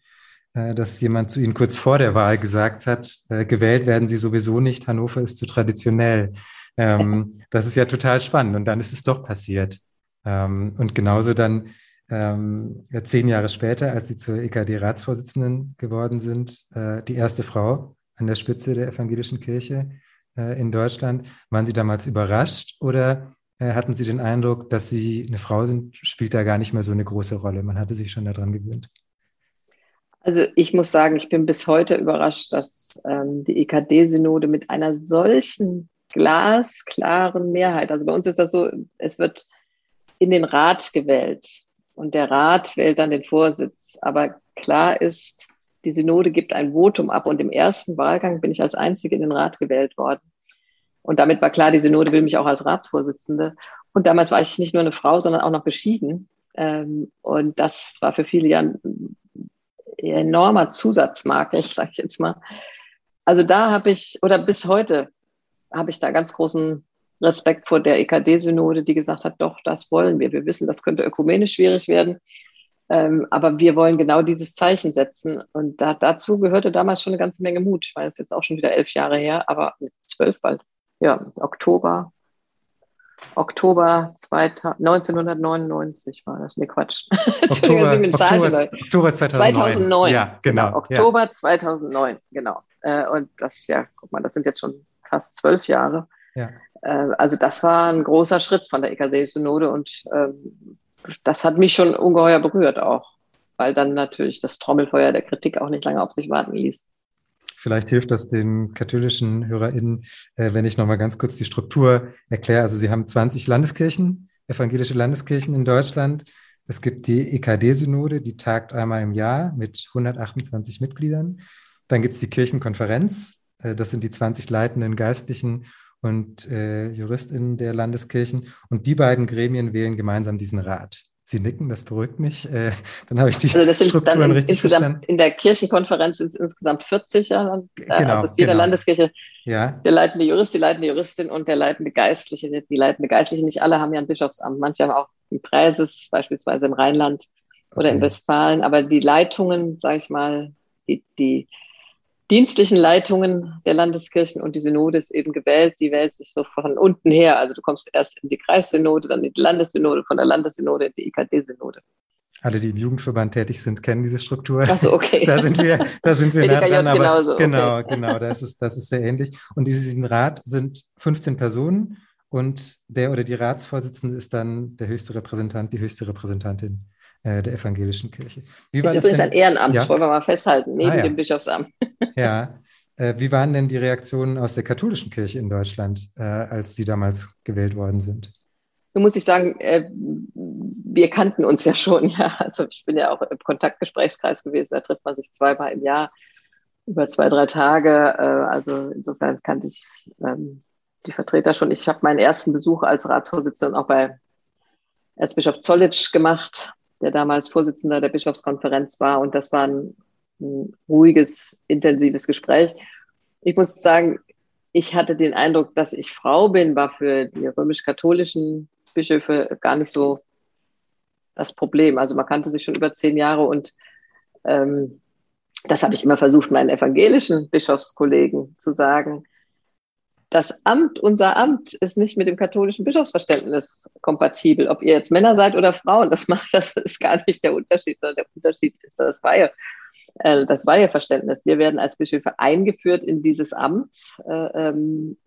äh, dass jemand zu Ihnen kurz vor der Wahl gesagt hat, gewählt werden Sie sowieso nicht, Hannover ist zu traditionell. Ähm, [LAUGHS] das ist ja total spannend. Und dann ist es doch passiert. Ähm, und genauso dann ähm, zehn Jahre später, als Sie zur EKD-Ratsvorsitzenden geworden sind, äh, die erste Frau an der Spitze der evangelischen Kirche äh, in Deutschland. Waren Sie damals überrascht oder äh, hatten Sie den Eindruck, dass Sie eine Frau sind, spielt da gar nicht mehr so eine große Rolle? Man hatte sich schon daran gewöhnt. Also ich muss sagen, ich bin bis heute überrascht, dass ähm, die EKD-Synode mit einer solchen glasklaren Mehrheit, also bei uns ist das so, es wird in den Rat gewählt und der Rat wählt dann den Vorsitz. Aber klar ist, die Synode gibt ein Votum ab und im ersten Wahlgang bin ich als Einzige in den Rat gewählt worden. Und damit war klar, die Synode will mich auch als Ratsvorsitzende. Und damals war ich nicht nur eine Frau, sondern auch noch beschieden. Ähm, und das war für viele ja ein enormer Zusatzmakel, [LAUGHS] sage ich jetzt mal. Also da habe ich, oder bis heute habe ich da ganz großen Respekt vor der EKD-Synode, die gesagt hat, doch, das wollen wir. Wir wissen, das könnte ökumenisch schwierig werden, ähm, aber wir wollen genau dieses Zeichen setzen. Und da, dazu gehörte damals schon eine ganze Menge Mut. Ich meine, das ist jetzt auch schon wieder elf Jahre her, aber zwölf bald. Ja, Oktober, Oktober 1999 war das. Nee, Quatsch. [LAUGHS] Oktober, Oktober, Oktober 2009. 2009. Ja, genau. genau Oktober ja. 2009, genau. Äh, und das, ja, guck mal, das sind jetzt schon fast zwölf Jahre. Ja. Äh, also das war ein großer Schritt von der EKD-Synode und ähm, das hat mich schon ungeheuer berührt auch, weil dann natürlich das Trommelfeuer der Kritik auch nicht lange auf sich warten ließ. Vielleicht hilft das den katholischen HörerInnen, äh, wenn ich nochmal ganz kurz die Struktur erkläre. Also Sie haben 20 Landeskirchen, evangelische Landeskirchen in Deutschland. Es gibt die EKD-Synode, die tagt einmal im Jahr mit 128 Mitgliedern. Dann gibt es die Kirchenkonferenz. Äh, das sind die 20 leitenden Geistlichen und äh, JuristInnen der Landeskirchen. Und die beiden Gremien wählen gemeinsam diesen Rat. Sie nicken, das beruhigt mich. Äh, dann habe ich die also Strukturen in, richtig verstanden. In der Kirchenkonferenz sind es insgesamt 40 ja, äh, genau, also jeder genau. Landeskirche. Ja. Der leitende Jurist, die leitende Juristin und der leitende Geistliche. Die leitende Geistliche, nicht alle haben ja ein Bischofsamt. Manche haben auch ein Präses, beispielsweise im Rheinland oder okay. in Westfalen. Aber die Leitungen, sage ich mal, die, die dienstlichen Leitungen der Landeskirchen und die Synode ist eben gewählt. Die wählt sich so von unten her. Also du kommst erst in die Kreissynode, dann in die Landessynode, von der Landessynode in die IKD-Synode. Alle, die im Jugendverband tätig sind, kennen diese Struktur. Ach so, okay. [LAUGHS] da sind wir, da sind wir nah dran. Aber genauso, genau, okay. genau, das ist, das ist sehr ähnlich. Und diesen Rat sind 15 Personen und der oder die Ratsvorsitzende ist dann der höchste Repräsentant, die höchste Repräsentantin äh, der evangelischen Kirche. Wie war ist übrigens denn? ein Ehrenamt, ja? wollen wir mal festhalten, neben ah, ja. dem Bischofsamt. [LAUGHS] ja. Äh, wie waren denn die Reaktionen aus der katholischen Kirche in Deutschland, äh, als Sie damals gewählt worden sind? Nun muss ich sagen, äh, wir kannten uns ja schon. Ja. Also ich bin ja auch im Kontaktgesprächskreis gewesen, da trifft man sich zweimal im Jahr über zwei, drei Tage. Äh, also insofern kannte ich ähm, die Vertreter schon. Ich habe meinen ersten Besuch als Ratsvorsitzender auch bei Erzbischof Zollitsch gemacht der damals Vorsitzender der Bischofskonferenz war. Und das war ein, ein ruhiges, intensives Gespräch. Ich muss sagen, ich hatte den Eindruck, dass ich Frau bin, war für die römisch-katholischen Bischöfe gar nicht so das Problem. Also man kannte sich schon über zehn Jahre und ähm, das habe ich immer versucht, meinen evangelischen Bischofskollegen zu sagen das Amt, unser Amt ist nicht mit dem katholischen Bischofsverständnis kompatibel. Ob ihr jetzt Männer seid oder Frauen, das [LAUGHS] macht, das ist gar nicht der Unterschied, sondern der Unterschied ist das Weihe, äh, das Weiheverständnis. Wir werden als Bischöfe eingeführt in dieses Amt, äh, ähm,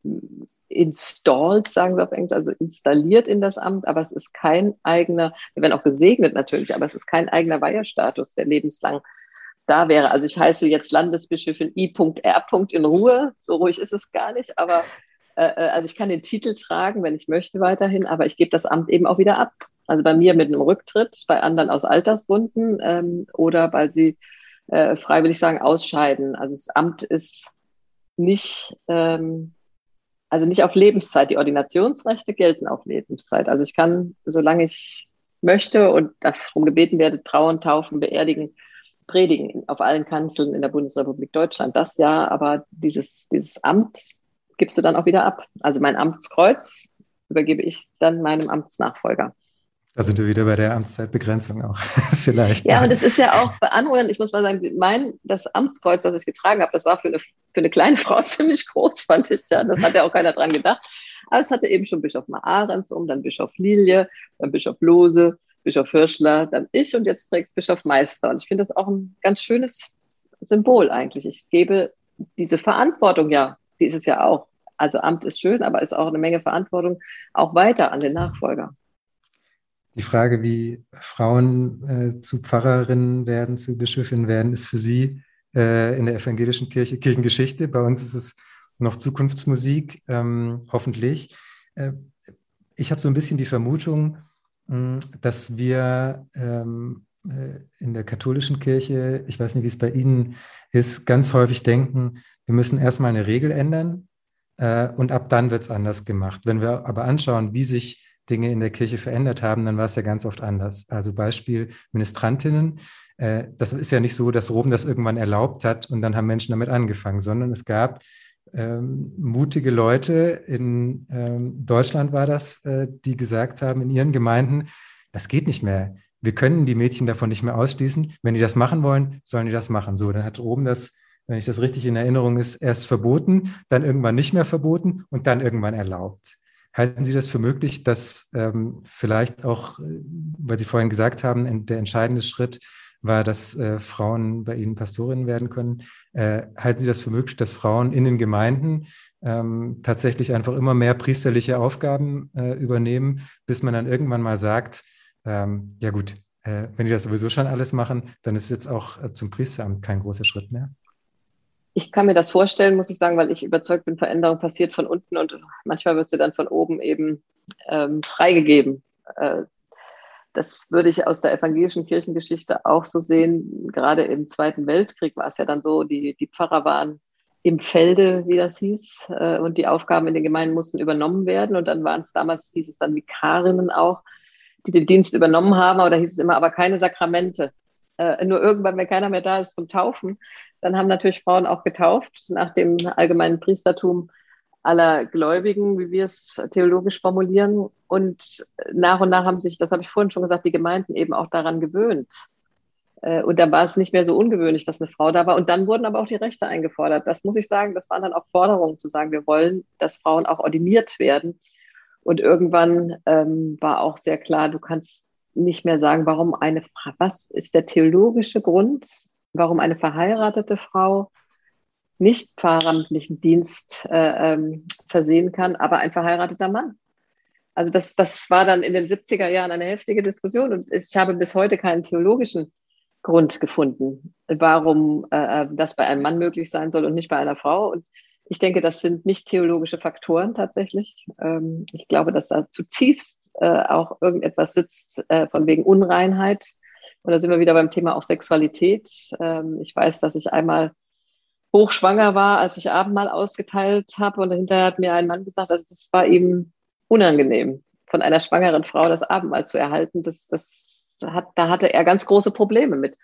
installed, sagen wir auf Englisch, also installiert in das Amt, aber es ist kein eigener, wir werden auch gesegnet natürlich, aber es ist kein eigener Weihestatus, der lebenslang da wäre. Also ich heiße jetzt Landesbischöfin I.R. in Ruhe. So ruhig ist es gar nicht, aber Äh, äh, also ich kann den Titel tragen, wenn ich möchte weiterhin, aber ich gebe das Amt eben auch wieder ab. Also bei mir mit einem Rücktritt, bei anderen aus Altersgründen ähm, oder weil sie äh, freiwillig sagen, ausscheiden. Also das Amt ist nicht, ähm, also nicht auf Lebenszeit. Die Ordinationsrechte gelten auf Lebenszeit. Also ich kann, solange ich möchte und darum gebeten werde, trauen, taufen, beerdigen, predigen auf allen Kanzeln in der Bundesrepublik Deutschland. Das ja, aber dieses, dieses Amt gibst du dann auch wieder ab. Also mein Amtskreuz übergebe ich dann meinem Amtsnachfolger. Da sind wir wieder bei der Amtszeitbegrenzung auch, [LAUGHS] vielleicht. Ja, und das ist ja auch beanruhigend. Ich muss mal sagen, mein, das Amtskreuz, das ich getragen habe, das war für eine, für eine kleine [LAUGHS] Frau ziemlich groß, fand ich. Ja, das hat ja auch keiner dran gedacht. Aber es hatte eben schon Bischof Maarens um, dann Bischof Lilie, dann Bischof Lose, Bischof Hirschler, dann ich und jetzt trägt es Bischof Meister. Und ich finde das auch ein ganz schönes Symbol eigentlich. Ich gebe diese Verantwortung ja, die ist es ja auch. Also Amt ist schön, aber ist auch eine Menge Verantwortung auch weiter an den Nachfolger. Die Frage, wie Frauen äh, zu Pfarrerinnen werden, zu Bischöfinnen werden, ist für Sie äh, in der evangelischen Kirche Kirchengeschichte. Bei uns ist es noch Zukunftsmusik, ähm, hoffentlich. Äh, ich habe so ein bisschen die Vermutung, dass wir ähm, äh, in der katholischen Kirche, ich weiß nicht, wie es bei Ihnen ist, ganz häufig denken, wir müssen erstmal eine Regel ändern äh, und ab dann wird es anders gemacht. Wenn wir aber anschauen, wie sich Dinge in der Kirche verändert haben, dann war es ja ganz oft anders. Also Beispiel Ministrantinnen. Äh, das ist ja nicht so, dass Rom das irgendwann erlaubt hat und dann haben Menschen damit angefangen, sondern es gab ähm, mutige Leute in ähm, Deutschland war das, äh, die gesagt haben in ihren Gemeinden, das geht nicht mehr. Wir können die Mädchen davon nicht mehr ausschließen. Wenn die das machen wollen, sollen die das machen. So, dann hat Rom das, wenn ich das richtig in Erinnerung ist, erst verboten, dann irgendwann nicht mehr verboten und dann irgendwann erlaubt. Halten Sie das für möglich, dass ähm, vielleicht auch, äh, weil Sie vorhin gesagt haben, der entscheidende Schritt war, dass äh, Frauen bei Ihnen Pastorinnen werden können. Äh, halten Sie das für möglich, dass Frauen in den Gemeinden ähm, tatsächlich einfach immer mehr priesterliche Aufgaben äh, übernehmen, bis man dann irgendwann mal sagt, ähm, ja gut, äh, wenn die das sowieso schon alles machen, dann ist jetzt auch äh, zum Priesteramt kein großer Schritt mehr? ich kann mir das vorstellen, muss ich sagen, weil ich überzeugt bin, Veränderung passiert von unten und manchmal wird sie dann von oben eben ähm, freigegeben. Äh, das würde ich aus der evangelischen Kirchengeschichte auch so sehen. Gerade im Zweiten Weltkrieg war es ja dann so, die, die Pfarrer waren im Felde, wie das hieß, äh, und die Aufgaben in den Gemeinden mussten übernommen werden. Und dann waren es damals, hieß es dann Vikarinnen auch, die den Dienst übernommen haben, aber da hieß es immer, aber keine Sakramente. Äh, nur irgendwann, wenn keiner mehr da ist zum Taufen, dann haben natürlich Frauen auch getauft nach dem allgemeinen Priestertum aller Gläubigen, wie wir es theologisch formulieren. Und nach und nach haben sich, das habe ich vorhin schon gesagt, die Gemeinden eben auch daran gewöhnt. Äh, und da war es nicht mehr so ungewöhnlich, dass eine Frau da war. Und dann wurden aber auch die Rechte eingefordert. Das muss ich sagen, das waren dann auch Forderungen zu sagen, wir wollen, dass Frauen auch ordiniert werden. Und irgendwann ähm, war auch sehr klar, du kannst nicht mehr sagen, warum eine Frau, was ist der theologische Grund, warum eine verheiratete Frau nicht pfarramtlichen Dienst äh, ähm, versehen kann, aber ein verheirateter Mann. Also das, das war dann in den 70er Jahren eine heftige Diskussion und ich habe bis heute keinen theologischen Grund gefunden, warum äh, das bei einem Mann möglich sein soll und nicht bei einer Frau. Und ich denke, das sind nicht theologische Faktoren tatsächlich. Ähm, ich glaube, dass da zutiefst äh, auch irgendetwas sitzt äh, von wegen Unreinheit und da sind wir wieder beim Thema auch Sexualität. Ähm, ich weiß, dass ich einmal hochschwanger war, als ich Abendmahl ausgeteilt habe. Und hinterher hat mir ein Mann gesagt, also das war ihm unangenehm, von einer schwangeren Frau das Abendmahl zu erhalten. Das, das hat, da hatte er ganz große Probleme mit.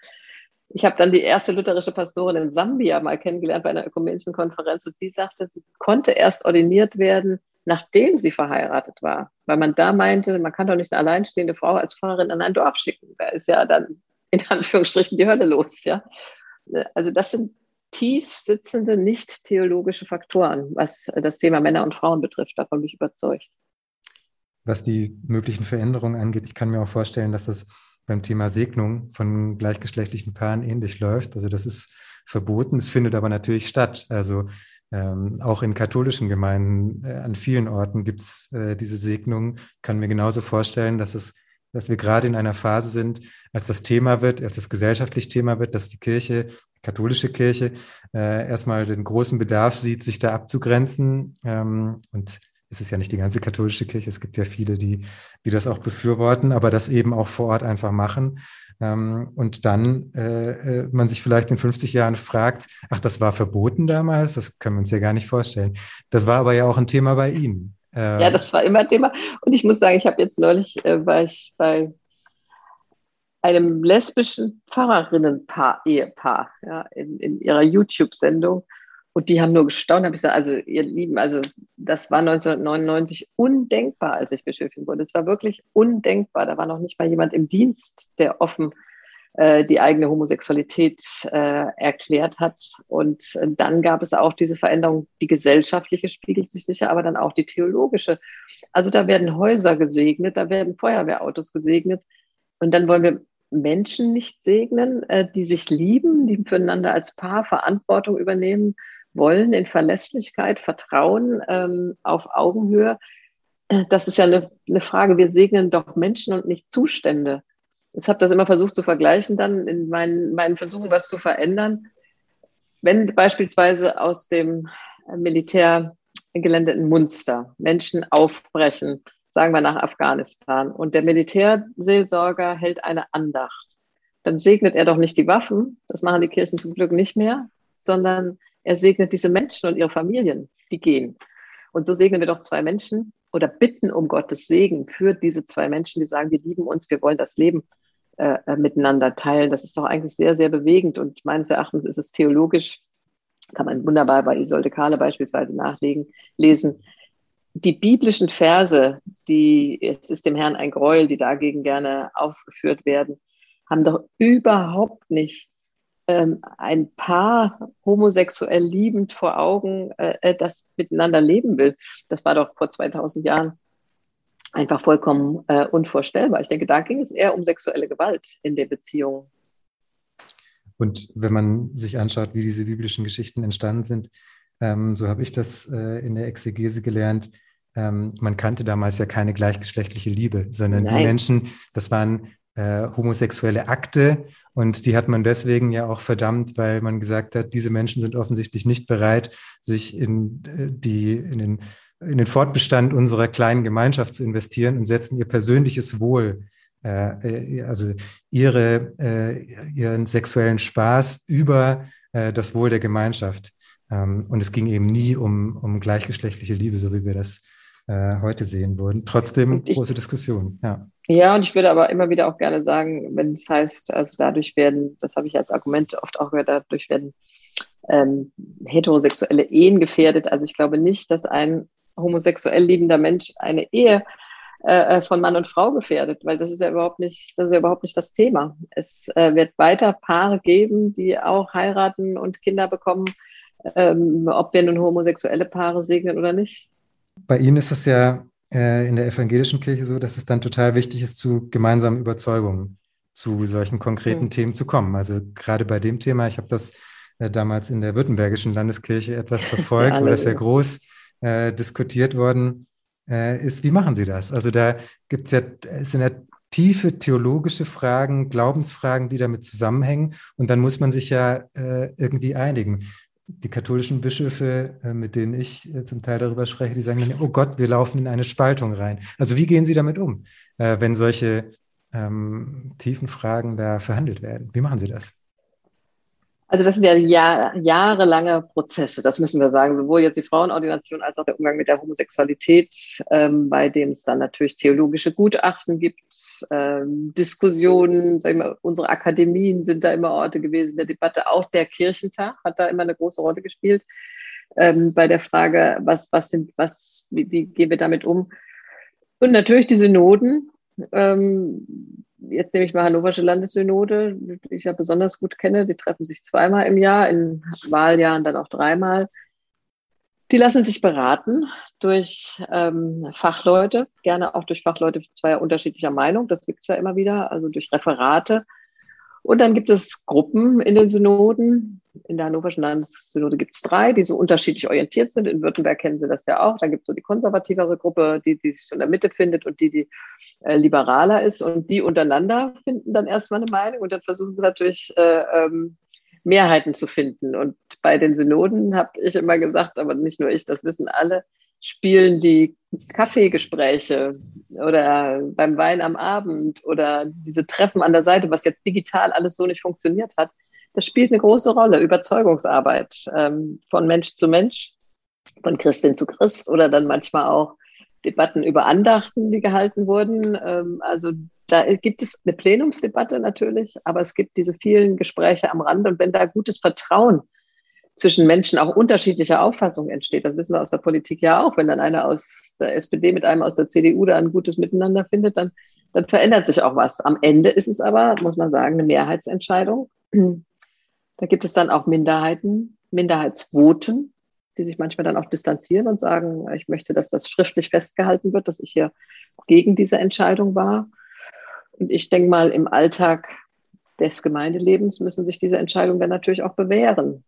Ich habe dann die erste lutherische Pastorin in Sambia mal kennengelernt bei einer ökumenischen Konferenz und die sagte, sie konnte erst ordiniert werden, nachdem sie verheiratet war. Weil man da meinte, man kann doch nicht eine alleinstehende Frau als Pfarrerin an ein Dorf schicken. Da ist ja dann in Anführungsstrichen die Hölle los. Ja? Also das sind tief sitzende, nicht theologische Faktoren, was das Thema Männer und Frauen betrifft. Davon bin ich überzeugt. Was die möglichen Veränderungen angeht, ich kann mir auch vorstellen, dass das beim Thema Segnung von gleichgeschlechtlichen Paaren ähnlich läuft. Also das ist verboten, es findet aber natürlich statt. Also ähm, auch in katholischen Gemeinden äh, an vielen Orten gibt es äh, diese Segnung. Ich kann mir genauso vorstellen, dass es dass wir gerade in einer Phase sind, als das Thema wird, als das gesellschaftlich Thema wird, dass die Kirche, katholische Kirche, äh, erstmal den großen Bedarf sieht, sich da abzugrenzen. Ähm, und es ist ja nicht die ganze katholische Kirche, es gibt ja viele, die, die das auch befürworten, aber das eben auch vor Ort einfach machen. Ähm, und dann äh, äh man sich vielleicht in 50 Jahren fragt, ach, das war verboten damals, das können wir uns ja gar nicht vorstellen. Das war aber ja auch ein Thema bei Ihnen. Ähm, ja, das war immer Thema. Und ich muss sagen, ich habe jetzt neulich, äh, war ich bei einem lesbischen Pfarrerinnenpaar, Ehepaar, ja, in, in ihrer YouTube-Sendung. Und die haben nur gestaunt, habe ich gesagt, also ihr Lieben, also das war 1999 undenkbar, als ich Bischöfin wurde. Es war wirklich undenkbar. Da war noch nicht mal jemand im Dienst, der offen äh, die eigene Homosexualität äh, erklärt hat. Und äh, dann gab es auch diese Veränderung, die gesellschaftliche spiegelt sich sicher, aber dann auch die theologische. Also da werden Häuser gesegnet, da werden Feuerwehrautos gesegnet. Und dann wollen wir Menschen nicht segnen, äh, die sich lieben, die füreinander als Paar Verantwortung übernehmen wollen in Verlässlichkeit, Vertrauen ähm, auf Augenhöhe. Äh, das ist ja eine, eine Frage. Wir segnen doch Menschen und nicht Zustände. Ich habe das immer versucht zu vergleichen, dann in meinen, meinen Versuchen, was zu verändern. Wenn beispielsweise aus dem Militärgelände in Munster Menschen aufbrechen, sagen wir nach Afghanistan, und der Militärseelsorger hält eine Andacht, dann segnet er doch nicht die Waffen, das machen die Kirchen zum Glück nicht mehr, sondern er segnet diese Menschen und ihre Familien, die gehen. Und so segnen wir doch zwei Menschen oder bitten um Gottes Segen für diese zwei Menschen, die sagen, wir lieben uns, wir wollen das Leben äh, äh, miteinander teilen. Das ist doch eigentlich sehr, sehr bewegend. Und meines Erachtens ist es theologisch, kann man wunderbar bei Isolde Kahle beispielsweise nachlegen, lesen. Die biblischen Verse, die es ist dem Herrn ein Gräuel, die dagegen gerne aufgeführt werden, haben doch überhaupt nicht ähm, ein Paar homosexuell liebend vor Augen, äh, äh das miteinander leben will. Das war doch vor 2000 Jahren einfach vollkommen äh, unvorstellbar. Ich denke, da ging es eher um sexuelle Gewalt in der Beziehung. Und wenn man sich anschaut, wie diese biblischen Geschichten entstanden sind, ähm, so habe ich das äh, in der Exegese gelernt, ähm, man kannte damals ja keine gleichgeschlechtliche Liebe, sondern Nein. die Menschen, das waren äh, homosexuelle Akte und die hat man deswegen ja auch verdammt, weil man gesagt hat, diese Menschen sind offensichtlich nicht bereit, sich in äh, die in den in den Fortbestand unserer kleinen Gemeinschaft zu investieren und setzen ihr persönliches Wohl, äh, also ihre, äh, ihren sexuellen Spaß über äh, das Wohl der Gemeinschaft. Ähm, und es ging eben nie um, um gleichgeschlechtliche Liebe, so wie wir das äh, heute sehen würden. Trotzdem ich, große Diskussion. Ja. ja, und ich würde aber immer wieder auch gerne sagen, wenn es heißt, also dadurch werden, das habe ich als Argument oft auch gehört, dadurch werden ähm, heterosexuelle Ehen gefährdet. Also ich glaube nicht, dass ein homosexuell liebender Mensch eine Ehe äh, äh, von Mann und Frau gefährdet, weil das ist ja überhaupt nicht, das ist ja überhaupt nicht das Thema. Es äh, wird weiter Paare geben, die auch heiraten und Kinder bekommen, ähm, ob wir nun homosexuelle Paare segnen oder nicht. Bei Ihnen ist es ja äh, in der evangelischen Kirche so, dass es dann total wichtig ist, zu gemeinsamen Überzeugungen zu solchen konkreten mhm. Themen zu kommen. Also gerade bei dem Thema, ich habe das äh, damals in der württembergischen Landeskirche etwas [LAUGHS] verfolgt, ja, wo das ja groß äh, diskutiert worden äh, ist. Wie machen Sie das? Also da gibt es ja, es sind ja tiefe theologische Fragen, Glaubensfragen, die damit zusammenhängen. Und dann muss man sich ja äh, irgendwie einigen die katholischen Bischöfe, äh, mit denen ich äh, zum Teil darüber spreche, die sagen dann, oh Gott, wir laufen in eine Spaltung rein. Also wie gehen Sie damit um, äh, wenn solche ähm, tiefen Fragen da verhandelt werden? Wie machen Sie das? Also das sind ja Jahr, jahrelange Prozesse, das müssen wir sagen, sowohl jetzt die Frauenordination als auch der Umgang mit der Homosexualität, ähm, bei dem es dann natürlich theologische Gutachten gibt, ähm, Diskussionen, sag ich mal, unsere Akademien sind da immer Orte gewesen der Debatte, auch der Kirchentag hat da immer eine große Rolle gespielt ähm, bei der Frage, was, was sind, was, wie, wie gehen wir damit um? Und natürlich die Synoden, ähm, jetzt nehme ich mal Hannoversche Landessynode, die ich ja besonders gut kenne. Die treffen sich zweimal im Jahr, in Wahljahren dann auch dreimal. Die lassen sich beraten durch ähm, Fachleute, gerne auch durch Fachleute zweier unterschiedlicher Meinung. Das gibt es ja immer wieder, also durch Referate. Und dann gibt es Gruppen in den Synoden. In der Hannoverschen Landessynode gibt es drei, die so unterschiedlich orientiert sind. In Württemberg kennen Sie das ja auch. Da gibt es so die konservativere Gruppe, die, die sich in der Mitte findet und die, die äh, liberaler ist. Und die untereinander finden dann erstmal eine Meinung und dann versuchen sie natürlich äh, ähm, Mehrheiten zu finden. Und bei den Synoden habe ich immer gesagt, aber nicht nur ich, das wissen alle, spielen die Kaffeegespräche oder beim Wein am Abend oder diese Treffen an der Seite, was jetzt digital alles so nicht funktioniert hat, das spielt eine große Rolle. Überzeugungsarbeit ähm, von Mensch zu Mensch, von Christin zu Christ oder dann manchmal auch Debatten über Andachten, die gehalten wurden. Ähm, also da gibt es eine Plenumsdebatte natürlich, aber es gibt diese vielen Gespräche am Rand und wenn da gutes Vertrauen zwischen Menschen auch unterschiedlicher Auffassung entsteht. Das wissen wir aus der Politik ja auch. Wenn dann einer aus der SPD mit einem aus der CDU da ein gutes Miteinander findet, dann, dann verändert sich auch was. Am Ende ist es aber, muss man sagen, eine Mehrheitsentscheidung. Da gibt es dann auch Minderheiten, Minderheitsvoten, die sich manchmal dann auch distanzieren und sagen, ich möchte, dass das schriftlich festgehalten wird, dass ich hier gegen diese Entscheidung war. Und ich denke mal, im Alltag des Gemeindelebens müssen sich diese Entscheidungen dann natürlich auch bewähren.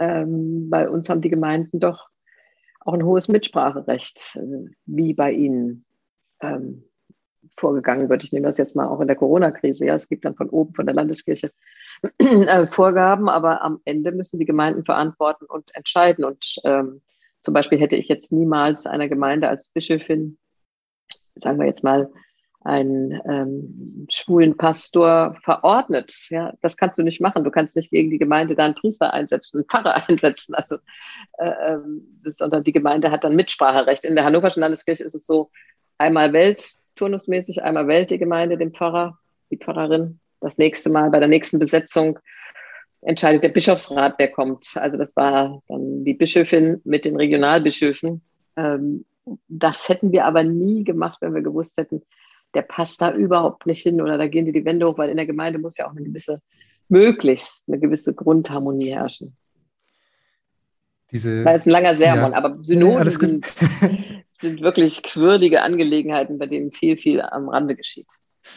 Ähm, bei uns haben die Gemeinden doch auch ein hohes Mitspracherecht, äh, wie bei ihnen ähm, vorgegangen wird. Ich nehme das jetzt mal auch in der Corona-Krise. Ja, es gibt dann von oben, von der Landeskirche äh, Vorgaben, aber am Ende müssen die Gemeinden verantworten und entscheiden. Und ähm, zum Beispiel hätte ich jetzt niemals einer Gemeinde als Bischöfin, sagen wir jetzt mal, einen ähm, schwulen Pastor verordnet. Ja, das kannst du nicht machen. Du kannst nicht gegen die Gemeinde da einen Priester einsetzen, einen Pfarrer [LAUGHS] einsetzen. Also, äh, ähm, sondern die Gemeinde hat dann Mitspracherecht. In der Hannoverschen Landeskirche ist es so, einmal Welt, turnusmäßig, einmal wählt die Gemeinde den Pfarrer, die Pfarrerin. Das nächste Mal bei der nächsten Besetzung entscheidet der Bischofsrat, wer kommt. Also das war dann die Bischöfin mit den Regionalbischöfen. Ähm, das hätten wir aber nie gemacht, wenn wir gewusst hätten, der passt da überhaupt nicht hin oder da gehen die die Wände hoch, weil in der Gemeinde muss ja auch eine gewisse, möglichst eine gewisse Grundharmonie herrschen. Diese, war jetzt ein langer Sermon, ja, aber Synoden ja, sind, sind wirklich quirlige Angelegenheiten, bei denen viel, viel am Rande geschieht.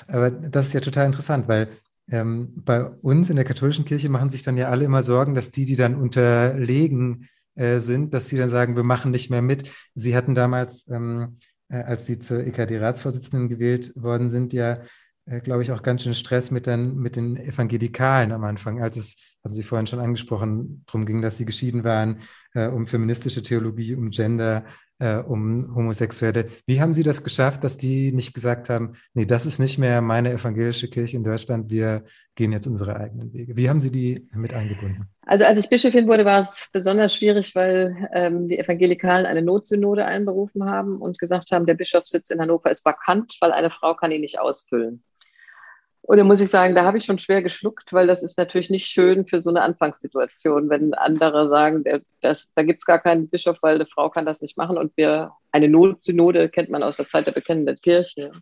Aber das ist ja total interessant, weil ähm, bei uns in der katholischen Kirche machen sich dann ja alle immer Sorgen, dass die, die dann unterlegen äh, sind, dass sie dann sagen, wir machen nicht mehr mit. Sie hatten damals ähm, äh, als Sie zur EKD-Ratsvorsitzenden gewählt worden sind, ja, äh, glaube ich, auch ganz schön Stress mit, den, mit den Evangelikalen am Anfang, als es, haben Sie vorhin schon angesprochen, darum ging, dass Sie geschieden waren, äh, um feministische Theologie, um Gender, äh, um Homosexuelle. Wie haben Sie das geschafft, dass die nicht gesagt haben, nee, das ist nicht mehr meine evangelische Kirche in Deutschland, wir gehen jetzt unsere eigenen Wege? Wie haben Sie die mit eingebunden? Also als ich Bischofin wurde, war es besonders schwierig, weil ähm, die Evangelikalen eine Notsynode einberufen haben und gesagt haben, der Bischofssitz in Hannover ist vakant, weil eine Frau kann ihn nicht ausfüllen. Und da muss ich sagen, da habe ich schon schwer geschluckt, weil das ist natürlich nicht schön für so eine Anfangssituation, wenn andere sagen, das, da gibt es gar keinen Bischof, weil eine Frau kann das nicht machen und wir eine Notsynode kennt man aus der Zeit der bekennenden Kirche.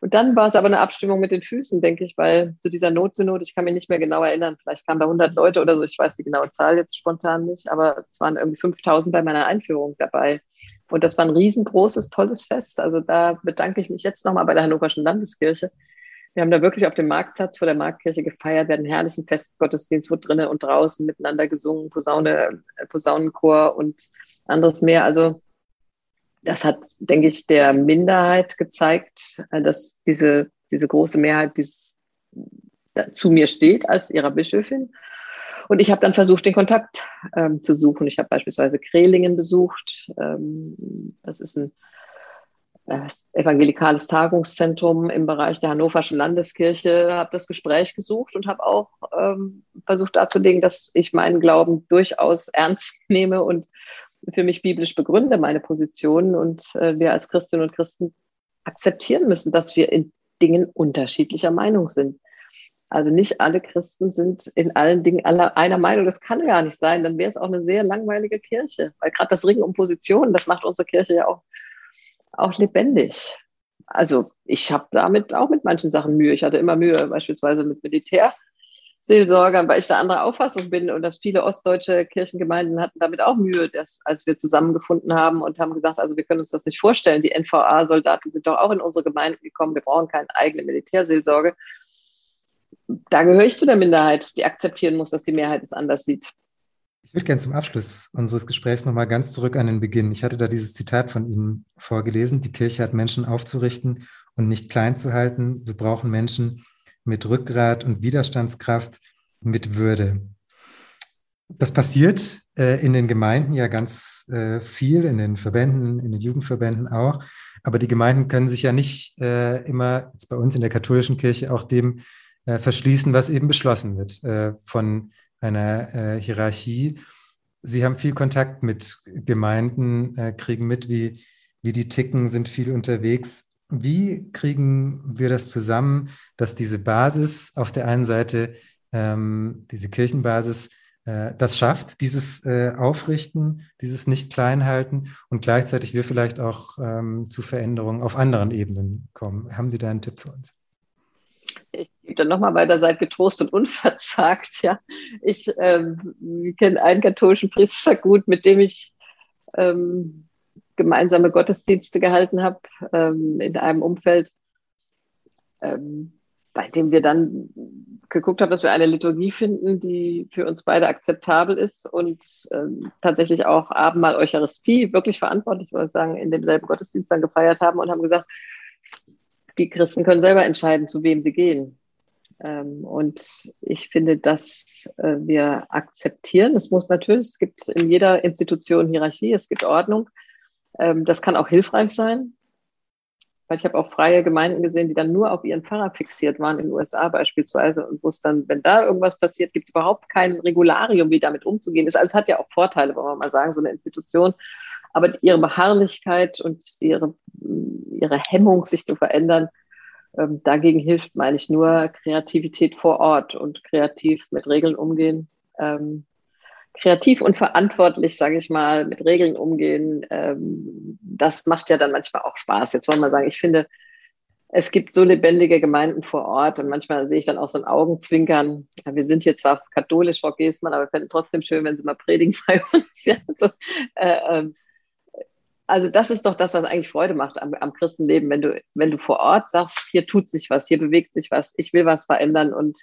Und dann war es aber eine Abstimmung mit den Füßen, denke ich, weil zu dieser Notsynode, ich kann mich nicht mehr genau erinnern, vielleicht kamen da 100 Leute oder so, ich weiß die genaue Zahl jetzt spontan nicht, aber es waren irgendwie 5000 bei meiner Einführung dabei. Und das war ein riesengroßes, tolles Fest. Also da bedanke ich mich jetzt nochmal bei der Hannoverschen Landeskirche, wir haben da wirklich auf dem Marktplatz vor der Marktkirche gefeiert, einen herrlichen Festgottesdienst, wo drinnen und draußen miteinander gesungen, Posaune, äh, Posaunenchor und anderes mehr. Also das hat, denke ich, der Minderheit gezeigt, äh, dass diese, diese große Mehrheit dieses, zu mir steht als ihrer Bischöfin. Und ich habe dann versucht, den Kontakt ähm, zu suchen. Ich habe beispielsweise Krehlingen besucht. Ähm, das ist ein evangelikales Tagungszentrum im Bereich der Hannoverschen Landeskirche, habe das Gespräch gesucht und habe auch ähm, versucht darzulegen, dass ich meinen Glauben durchaus ernst [LAUGHS] nehme und für mich biblisch begründe, meine Position. Und äh, wir als Christinnen und Christen akzeptieren müssen, dass wir in Dingen unterschiedlicher Meinung sind. Also nicht alle Christen sind in allen Dingen aller, einer Meinung. Das kann gar nicht sein. Dann wäre es auch eine sehr langweilige Kirche. Weil gerade das Ringen um Positionen, das macht unsere Kirche ja auch auch lebendig. Also ich habe damit auch mit manchen Sachen Mühe. Ich hatte immer Mühe, beispielsweise mit Militärseelsorgern, weil ich da anderer Auffassung bin und dass viele ostdeutsche Kirchengemeinden hatten damit auch Mühe, dass, als wir zusammengefunden haben und haben gesagt, also wir können uns das nicht vorstellen. Die NVA-Soldaten sind doch auch in unsere Gemeinden gekommen. Wir brauchen keine eigene Militärseelsorge. da gehöre ich zu der Minderheit, die akzeptieren muss, dass die Mehrheit es anders sieht. Ich würde gerne zum Abschluss unseres Gesprächs nochmal ganz zurück an den Beginn. Ich hatte da dieses Zitat von Ihnen vorgelesen. Die Kirche hat Menschen aufzurichten und nicht klein zu halten. Wir brauchen Menschen mit Rückgrat und Widerstandskraft, mit Würde. Das passiert äh, in den Gemeinden ja ganz äh, viel, in den Verbänden, in den Jugendverbänden auch. Aber die Gemeinden können sich ja nicht äh, immer, jetzt bei uns in der katholischen Kirche, auch dem äh, verschließen, was eben beschlossen wird äh, von einer äh, Hierarchie. Sie haben viel Kontakt mit Gemeinden, kriegen mit, wie, wie die ticken, sind viel unterwegs. Wie kriegen wir das zusammen, dass diese Basis auf der einen Seite, ähm, diese Kirchenbasis, äh, das schafft, dieses äh, Aufrichten, dieses Nicht-Kleinhalten und gleichzeitig wir vielleicht auch ähm, zu Veränderungen auf anderen Ebenen kommen. Haben Sie da einen Tipp für uns? Dann nochmal weiter, seid getrost und unverzagt. Ja. Ich ähm, kenne einen katholischen Priester gut, mit dem ich ähm, gemeinsame Gottesdienste gehalten habe ähm, in einem Umfeld, ähm, bei dem wir dann geguckt haben, dass wir eine Liturgie finden, die für uns beide akzeptabel ist und ähm, tatsächlich auch Abendmahl Eucharistie wirklich verantwortlich, würde ich sagen, in demselben Gottesdienst dann gefeiert haben und haben gesagt, die Christen können selber entscheiden, zu wem sie gehen. Ähm, und ich finde, dass äh, wir akzeptieren. Es muss natürlich, es gibt in jeder Institution Hierarchie, es gibt Ordnung. Ähm, das kann auch hilfreich sein. Weil ich habe auch freie Gemeinden gesehen, die dann nur auf ihren Pfarrer fixiert waren, in den USA beispielsweise, und wo es dann, wenn da irgendwas passiert, gibt es überhaupt kein Regularium, wie damit umzugehen ist. Also es hat ja auch Vorteile, wollen wir mal sagen, so eine Institution. Aber ihre Beharrlichkeit und ihre, ihre Hemmung, sich zu verändern, ähm, dagegen hilft, meine ich, nur Kreativität vor Ort und kreativ mit Regeln umgehen. Ähm, kreativ und verantwortlich, sage ich mal, mit Regeln umgehen, ähm, das macht ja dann manchmal auch Spaß. Jetzt wollen wir sagen, ich finde, es gibt so lebendige Gemeinden vor Ort und manchmal sehe ich dann auch so ein Augenzwinkern. Wir sind hier zwar katholisch, Frau Geßmann, aber wir fänden trotzdem schön, wenn Sie mal predigen [LAUGHS] bei uns. Ja, so, äh, äh, also das ist doch das, was eigentlich Freude macht am, am Christenleben, wenn du, wenn du vor Ort sagst, hier tut sich was, hier bewegt sich was, ich will was verändern und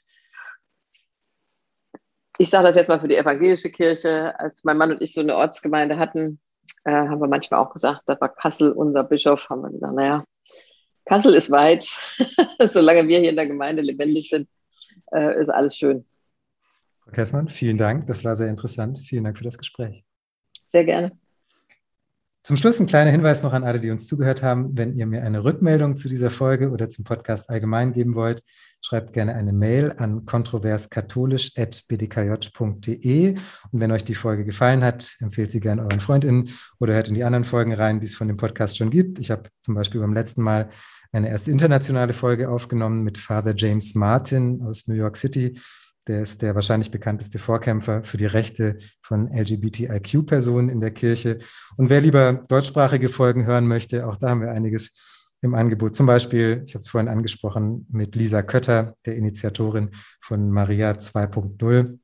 ich sage das jetzt mal für die evangelische Kirche, als mein Mann und ich so eine Ortsgemeinde hatten, äh, haben wir manchmal auch gesagt, da war Kassel unser Bischof, haben wir gesagt, naja, Kassel ist weit, [LAUGHS] solange wir hier in der Gemeinde lebendig sind, äh, ist alles schön. Frau Kessmann, vielen Dank, das war sehr interessant. Vielen Dank für das Gespräch. Sehr gerne. Zum Schluss ein kleiner Hinweis noch an alle, die uns zugehört haben. Wenn ihr mir eine Rückmeldung zu dieser Folge oder zum Podcast allgemein geben wollt, schreibt gerne eine Mail an kontroverskatholisch.bdkj.de. Und wenn euch die Folge gefallen hat, empfehlt sie gerne euren FreundInnen oder hört in die anderen Folgen rein, die es von dem Podcast schon gibt. Ich habe zum Beispiel beim letzten Mal eine erste internationale Folge aufgenommen mit Father James Martin aus New York City der ist der wahrscheinlich bekannteste Vorkämpfer für die Rechte von LGBTIQ-Personen in der Kirche. Und wer lieber deutschsprachige Folgen hören möchte, auch da haben wir einiges im Angebot. Zum Beispiel, ich habe es vorhin angesprochen, mit Lisa Kötter, der Initiatorin von Maria 2.0,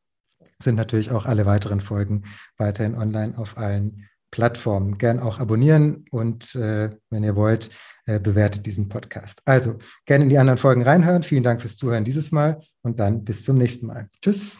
sind natürlich auch alle weiteren Folgen weiterhin online auf allen Plattformen. Gern auch abonnieren und äh, wenn ihr wollt, äh, bewertet diesen Podcast. Also gerne in die anderen Folgen reinhören. Vielen Dank fürs Zuhören dieses Mal und dann bis zum nächsten Mal. Tschüss.